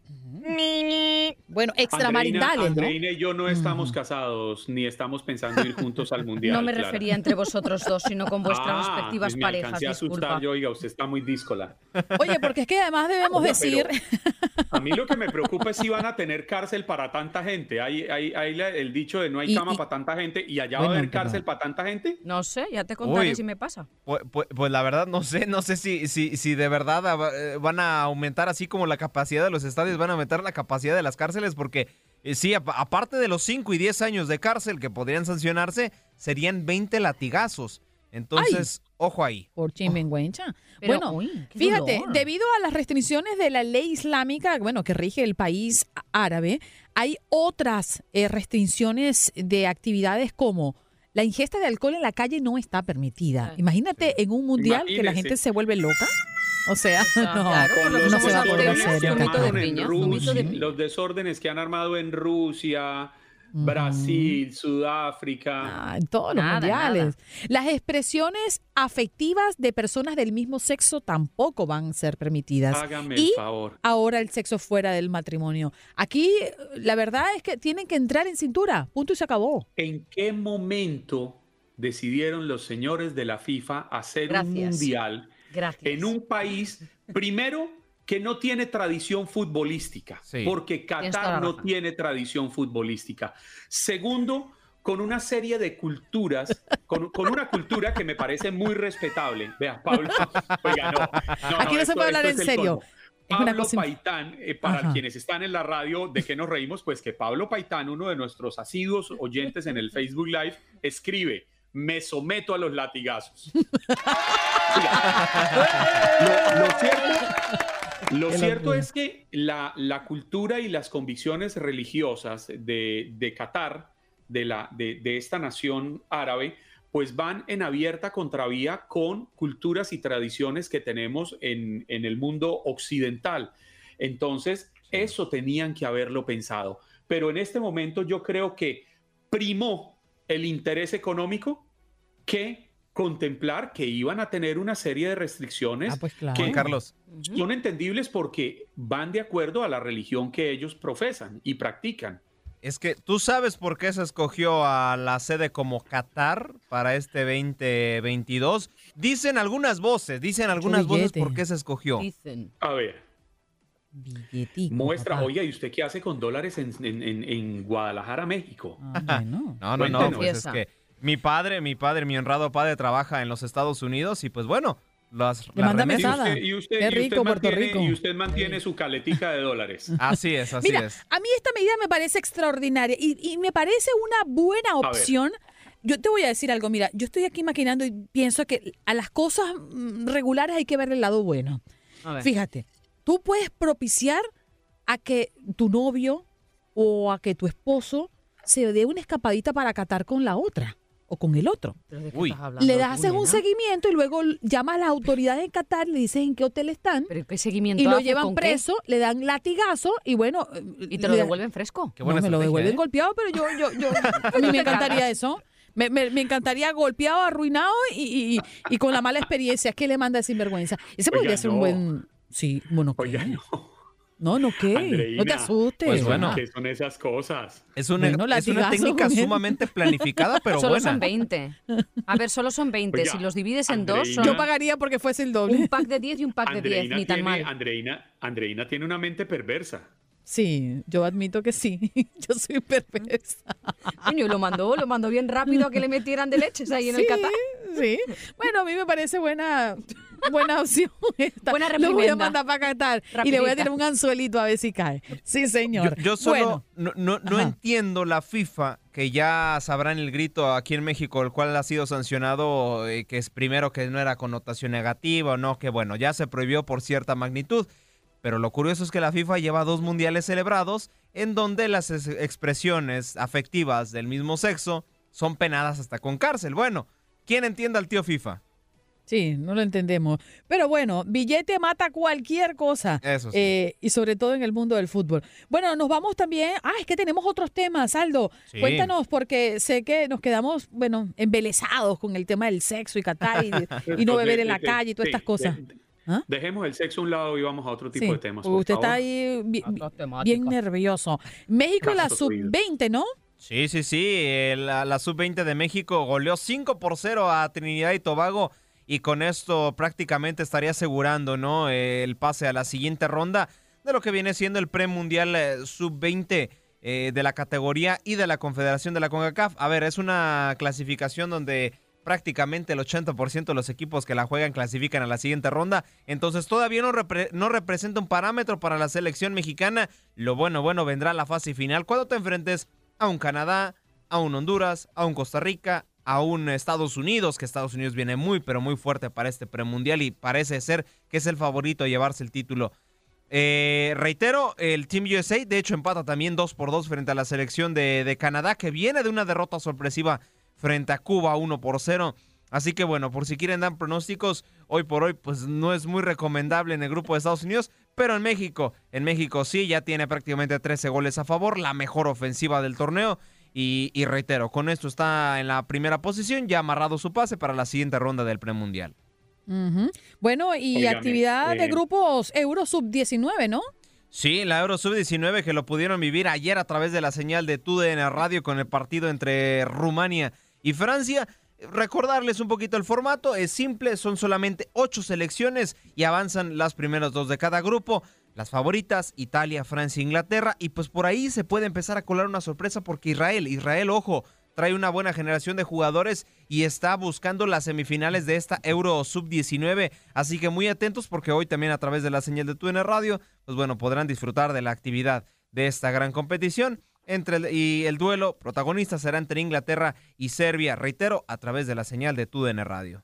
bueno, Andreina, extramaritales, ¿no? Andreina y yo no estamos casados ni estamos pensando ir juntos al mundial. [laughs] No me Clara. refería entre vosotros dos, sino con vuestras Ah, respectivas pues me parejas. a asustar yo, oiga, usted está muy díscola. Oye, porque es que además debemos Oiga, decir... A mí lo que me preocupa es si van a tener cárcel para tanta gente. Hay, hay, hay el dicho de no hay Y- cama y- para tanta gente y allá Bueno, va a haber cárcel para tanta gente. No sé, ya te contaré Uy. si me pasa. Pues, pues- pues la verdad no sé, no sé si, si, si de verdad eh, van a aumentar así como la capacidad de los estadios, van a aumentar la capacidad de las cárceles porque eh, sí, apa- aparte de los 5 y 10 años de cárcel que podrían sancionarse, serían 20 latigazos. Entonces, ojo ahí. Por chimenguencha. Bueno, uy, fíjate, dolor. debido a las restricciones de la ley islámica, bueno, que rige el país árabe, hay otras eh, restricciones de actividades como la ingesta de alcohol en la calle no está permitida. Imagínate en un mundial que la gente se vuelve loca. O sea, [laughs] no, claro, no se va a poder desórdenes hacer que en de Rusia, los desórdenes que han armado en Rusia, Brasil, Sudáfrica. Ah, en todos los Nada, mundiales. Las expresiones afectivas de personas del mismo sexo tampoco van a ser permitidas. Hágame el y favor. ahora el sexo fuera del matrimonio. Aquí la verdad es que tienen que entrar en cintura. Punto y se acabó. ¿En qué momento decidieron los señores de la FIFA hacer un mundial Gracias. en un país, primero, que no tiene tradición futbolística, Sí. porque Qatar no tiene tradición futbolística. Segundo, con una serie de culturas, con, con una cultura que me parece muy respetable. Vea, Pablo, [laughs] oiga, no. no, Aquí no se puede hablar en serio. Pablo Paitán, eh, para Ajá. quienes están en la radio, ¿de qué nos reímos? Pues que Pablo Paitán, uno de nuestros asiduos oyentes en el Facebook Live, escribe, me someto a los latigazos. [laughs] Lo, lo cierto, lo es que la, la cultura y las convicciones religiosas de, de Qatar, de, la, de, de esta nación árabe, pues van en abierta contravía con culturas y tradiciones que tenemos en, en el mundo occidental. Entonces, eso tenían que haberlo pensado. Pero en este momento yo creo que primó el interés económico que contemplar que iban a tener una serie de restricciones Ah, pues claro. que Carlos. son entendibles porque van de acuerdo a la religión que ellos profesan y practican. Es que tú sabes por qué se escogió a la sede como Qatar para este 2022. Dicen algunas voces, dicen algunas voces por qué se escogió. Dicen. A ver, Billetico, muestra, papá. oiga, ¿y usted qué hace con dólares en, en- en- en Guadalajara, México? Ah, bueno. [laughs] No, no, no, pues es Confiesa. que mi padre, mi padre, mi honrado padre trabaja en los Estados Unidos y pues bueno, las, Le las manda Y mesada. usted, y usted- Qué y usted rico, Puerto mantiene, Rico. y usted mantiene su caletica de dólares. [laughs] Así es, así Mira, es. a mí esta medida me parece extraordinaria y, y me parece una buena opción. Yo te voy a decir algo, mira, yo estoy aquí maquinando y pienso que a las cosas mm, regulares hay que ver el lado bueno. A ver. Fíjate, tú puedes propiciar a que tu novio o a que tu esposo se dé una escapadita para catar con la otra o con el otro. ¿Pero de qué Uy. estás hablando Le das un seguimiento y luego llamas a las autoridades de Qatar, le dices en qué hotel están ¿Pero qué seguimiento y lo hace? llevan preso, le dan latigazo y bueno... ¿Y te lo devuelven fresco? Qué buena no, me lo devuelven ¿eh? golpeado, pero yo, yo, yo, [laughs] a mí me encantaría eso. Me, me- me encantaría golpeado, arruinado y, y- y con la mala experiencia. ¿Qué le manda de sinvergüenza? Ese Oiga, podría ser un no. buen... Sí, bueno, ¿qué? Oiga, no, No, no, ¿qué? no te Andreina, asustes. Pues bueno. ¿qué son esas cosas? Es una, Bueno, es una técnica bien. sumamente planificada, pero solo buena. son 20. A ver, solo son 20. Oiga, si los divides en dos, Andreina. son Yo pagaría porque fuese el doble. un pack de 10 y un pack de 10. Andreina Ni tan tiene, mal. Andreina, Andreina tiene una mente perversa. Sí, yo admito que sí. [laughs] Yo soy perversa. Coño, lo mandó, lo mandó bien rápido a que le metieran de leches ahí en el Sí, Qatar. Sí. Bueno, a mí me parece buena, buena opción. [laughs] esta. Buena Lo voy a mandar para Qatar y le voy a tirar un anzuelito a ver si cae. Sí, señor. yo solo Bueno, no, no- entiendo la FIFA, que ya sabrán el grito aquí en México, el cual ha sido sancionado, eh, que es primero que no era connotación negativa o no, que bueno, ya se prohibió por cierta magnitud. Pero lo curioso es que la FIFA lleva dos mundiales celebrados en donde las es- expresiones afectivas del mismo sexo son penadas hasta con cárcel. Bueno, ¿quién entiende al tío FIFA? Sí, no lo entendemos. Pero bueno, billete mata cualquier cosa. Eso sí. Eh, y sobre todo en el mundo del fútbol. Bueno, nos vamos también. Ah, es que tenemos otros temas, Aldo. Sí. Cuéntanos, porque sé que nos quedamos, bueno, embelesados con el tema del sexo y Qatar y, [laughs] y no beber en la calle y todas sí, estas cosas. ¿Ah? Dejemos el sexo a un lado y vamos a otro tipo Sí, de temas. usted está ahí bien nervioso. México, la Gracias, oídos. sub-20, ¿no? Sí, sí, sí. eh, La, la sub-20 de México goleó 5 por 0 a Trinidad y Tobago y con esto prácticamente estaría asegurando ¿no? El pase a la siguiente ronda de lo que viene siendo el premundial eh, sub-20 eh, de la categoría y de la Confederación de la CONCACAF. A ver, es una clasificación donde prácticamente el 80% de los equipos que la juegan clasifican a la siguiente ronda. Entonces todavía no, no representa un parámetro para la selección mexicana. Lo bueno, bueno, vendrá la fase final cuando te enfrentes a un Canadá, a un Honduras, a un Costa Rica, a Estados Unidos, que Estados Unidos viene muy, pero muy fuerte para este premundial y parece ser que es el favorito a llevarse el título. Eh, reitero, el Team USA de hecho empata también 2 por 2 frente a la selección de, de Canadá, que viene de una derrota sorpresiva frente a Cuba 1 por 0. Así que bueno, por si quieren dar pronósticos, hoy por hoy pues no es muy recomendable en el grupo de Estados Unidos, pero en México, en México sí, ya tiene prácticamente 13 goles a favor, la mejor ofensiva del torneo. Y, y reitero, con esto está en la primera posición, ya amarrado su pase para la siguiente ronda del premundial. Bueno, y actividad de grupos Euro sub-19, ¿no? Sí, la Euro Sub-19 que lo pudieron vivir ayer a través de la señal de TUDN Radio con el partido entre Rumania y Francia. Recordarles un poquito el formato, es simple, son solamente ocho selecciones y avanzan las primeras dos de cada grupo. Las favoritas, Italia, Francia, Inglaterra, y pues por ahí se puede empezar a colar una sorpresa porque Israel, Israel, ojo, trae una buena generación de jugadores y está buscando las semifinales de esta Euro Sub-19. Así que muy atentos porque hoy también a través de la señal de TUN Radio, pues bueno, podrán disfrutar de la actividad de esta gran competición. Entre y el duelo protagonista será entre Inglaterra y Serbia, reitero, a través de la señal de TUDN Radio.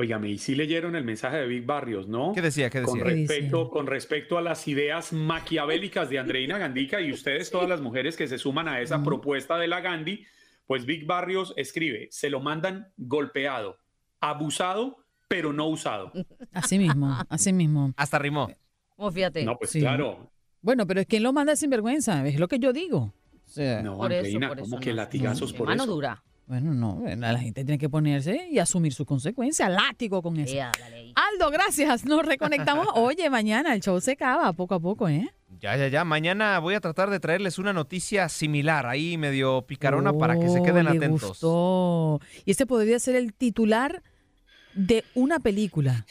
Óigame, y sí leyeron el mensaje de Big Barrios, ¿no? ¿Qué decía? ¿Qué Con decía? respecto, con respecto a las ideas maquiavélicas de Andreina Gandica y ustedes, todas las mujeres que se suman a esa propuesta de la Gandhi, pues Big Barrios escribe, se lo mandan golpeado, abusado, pero no usado. Así mismo, así mismo. Hasta rimó. Oh, fíjate. No, pues Sí. claro. Bueno, pero es quien lo manda sin vergüenza, es lo que yo digo. O sea, No, Por eso, Andreina, eso como que no. latigazos por mano eso. dura. Bueno, no, la gente tiene que ponerse y asumir sus consecuencias. Látigo con eso. Aldo, gracias. Nos reconectamos. [laughs] Oye, mañana el show se acaba poco a poco, ¿eh? Ya, ya, ya. Mañana voy a tratar de traerles una noticia similar, ahí medio picarona, para que se queden Oh, le atentos. gustó. Y este podría ser el titular de una película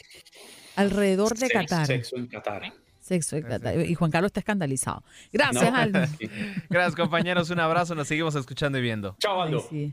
alrededor de Sex- Qatar. Sexo en Qatar. Sexo en Qatar. Y Juan Carlos está escandalizado. Gracias, No. Aldo. [laughs] Gracias, compañeros. Un abrazo. Nos seguimos escuchando y viendo. Chao, Ay, Aldo. sí.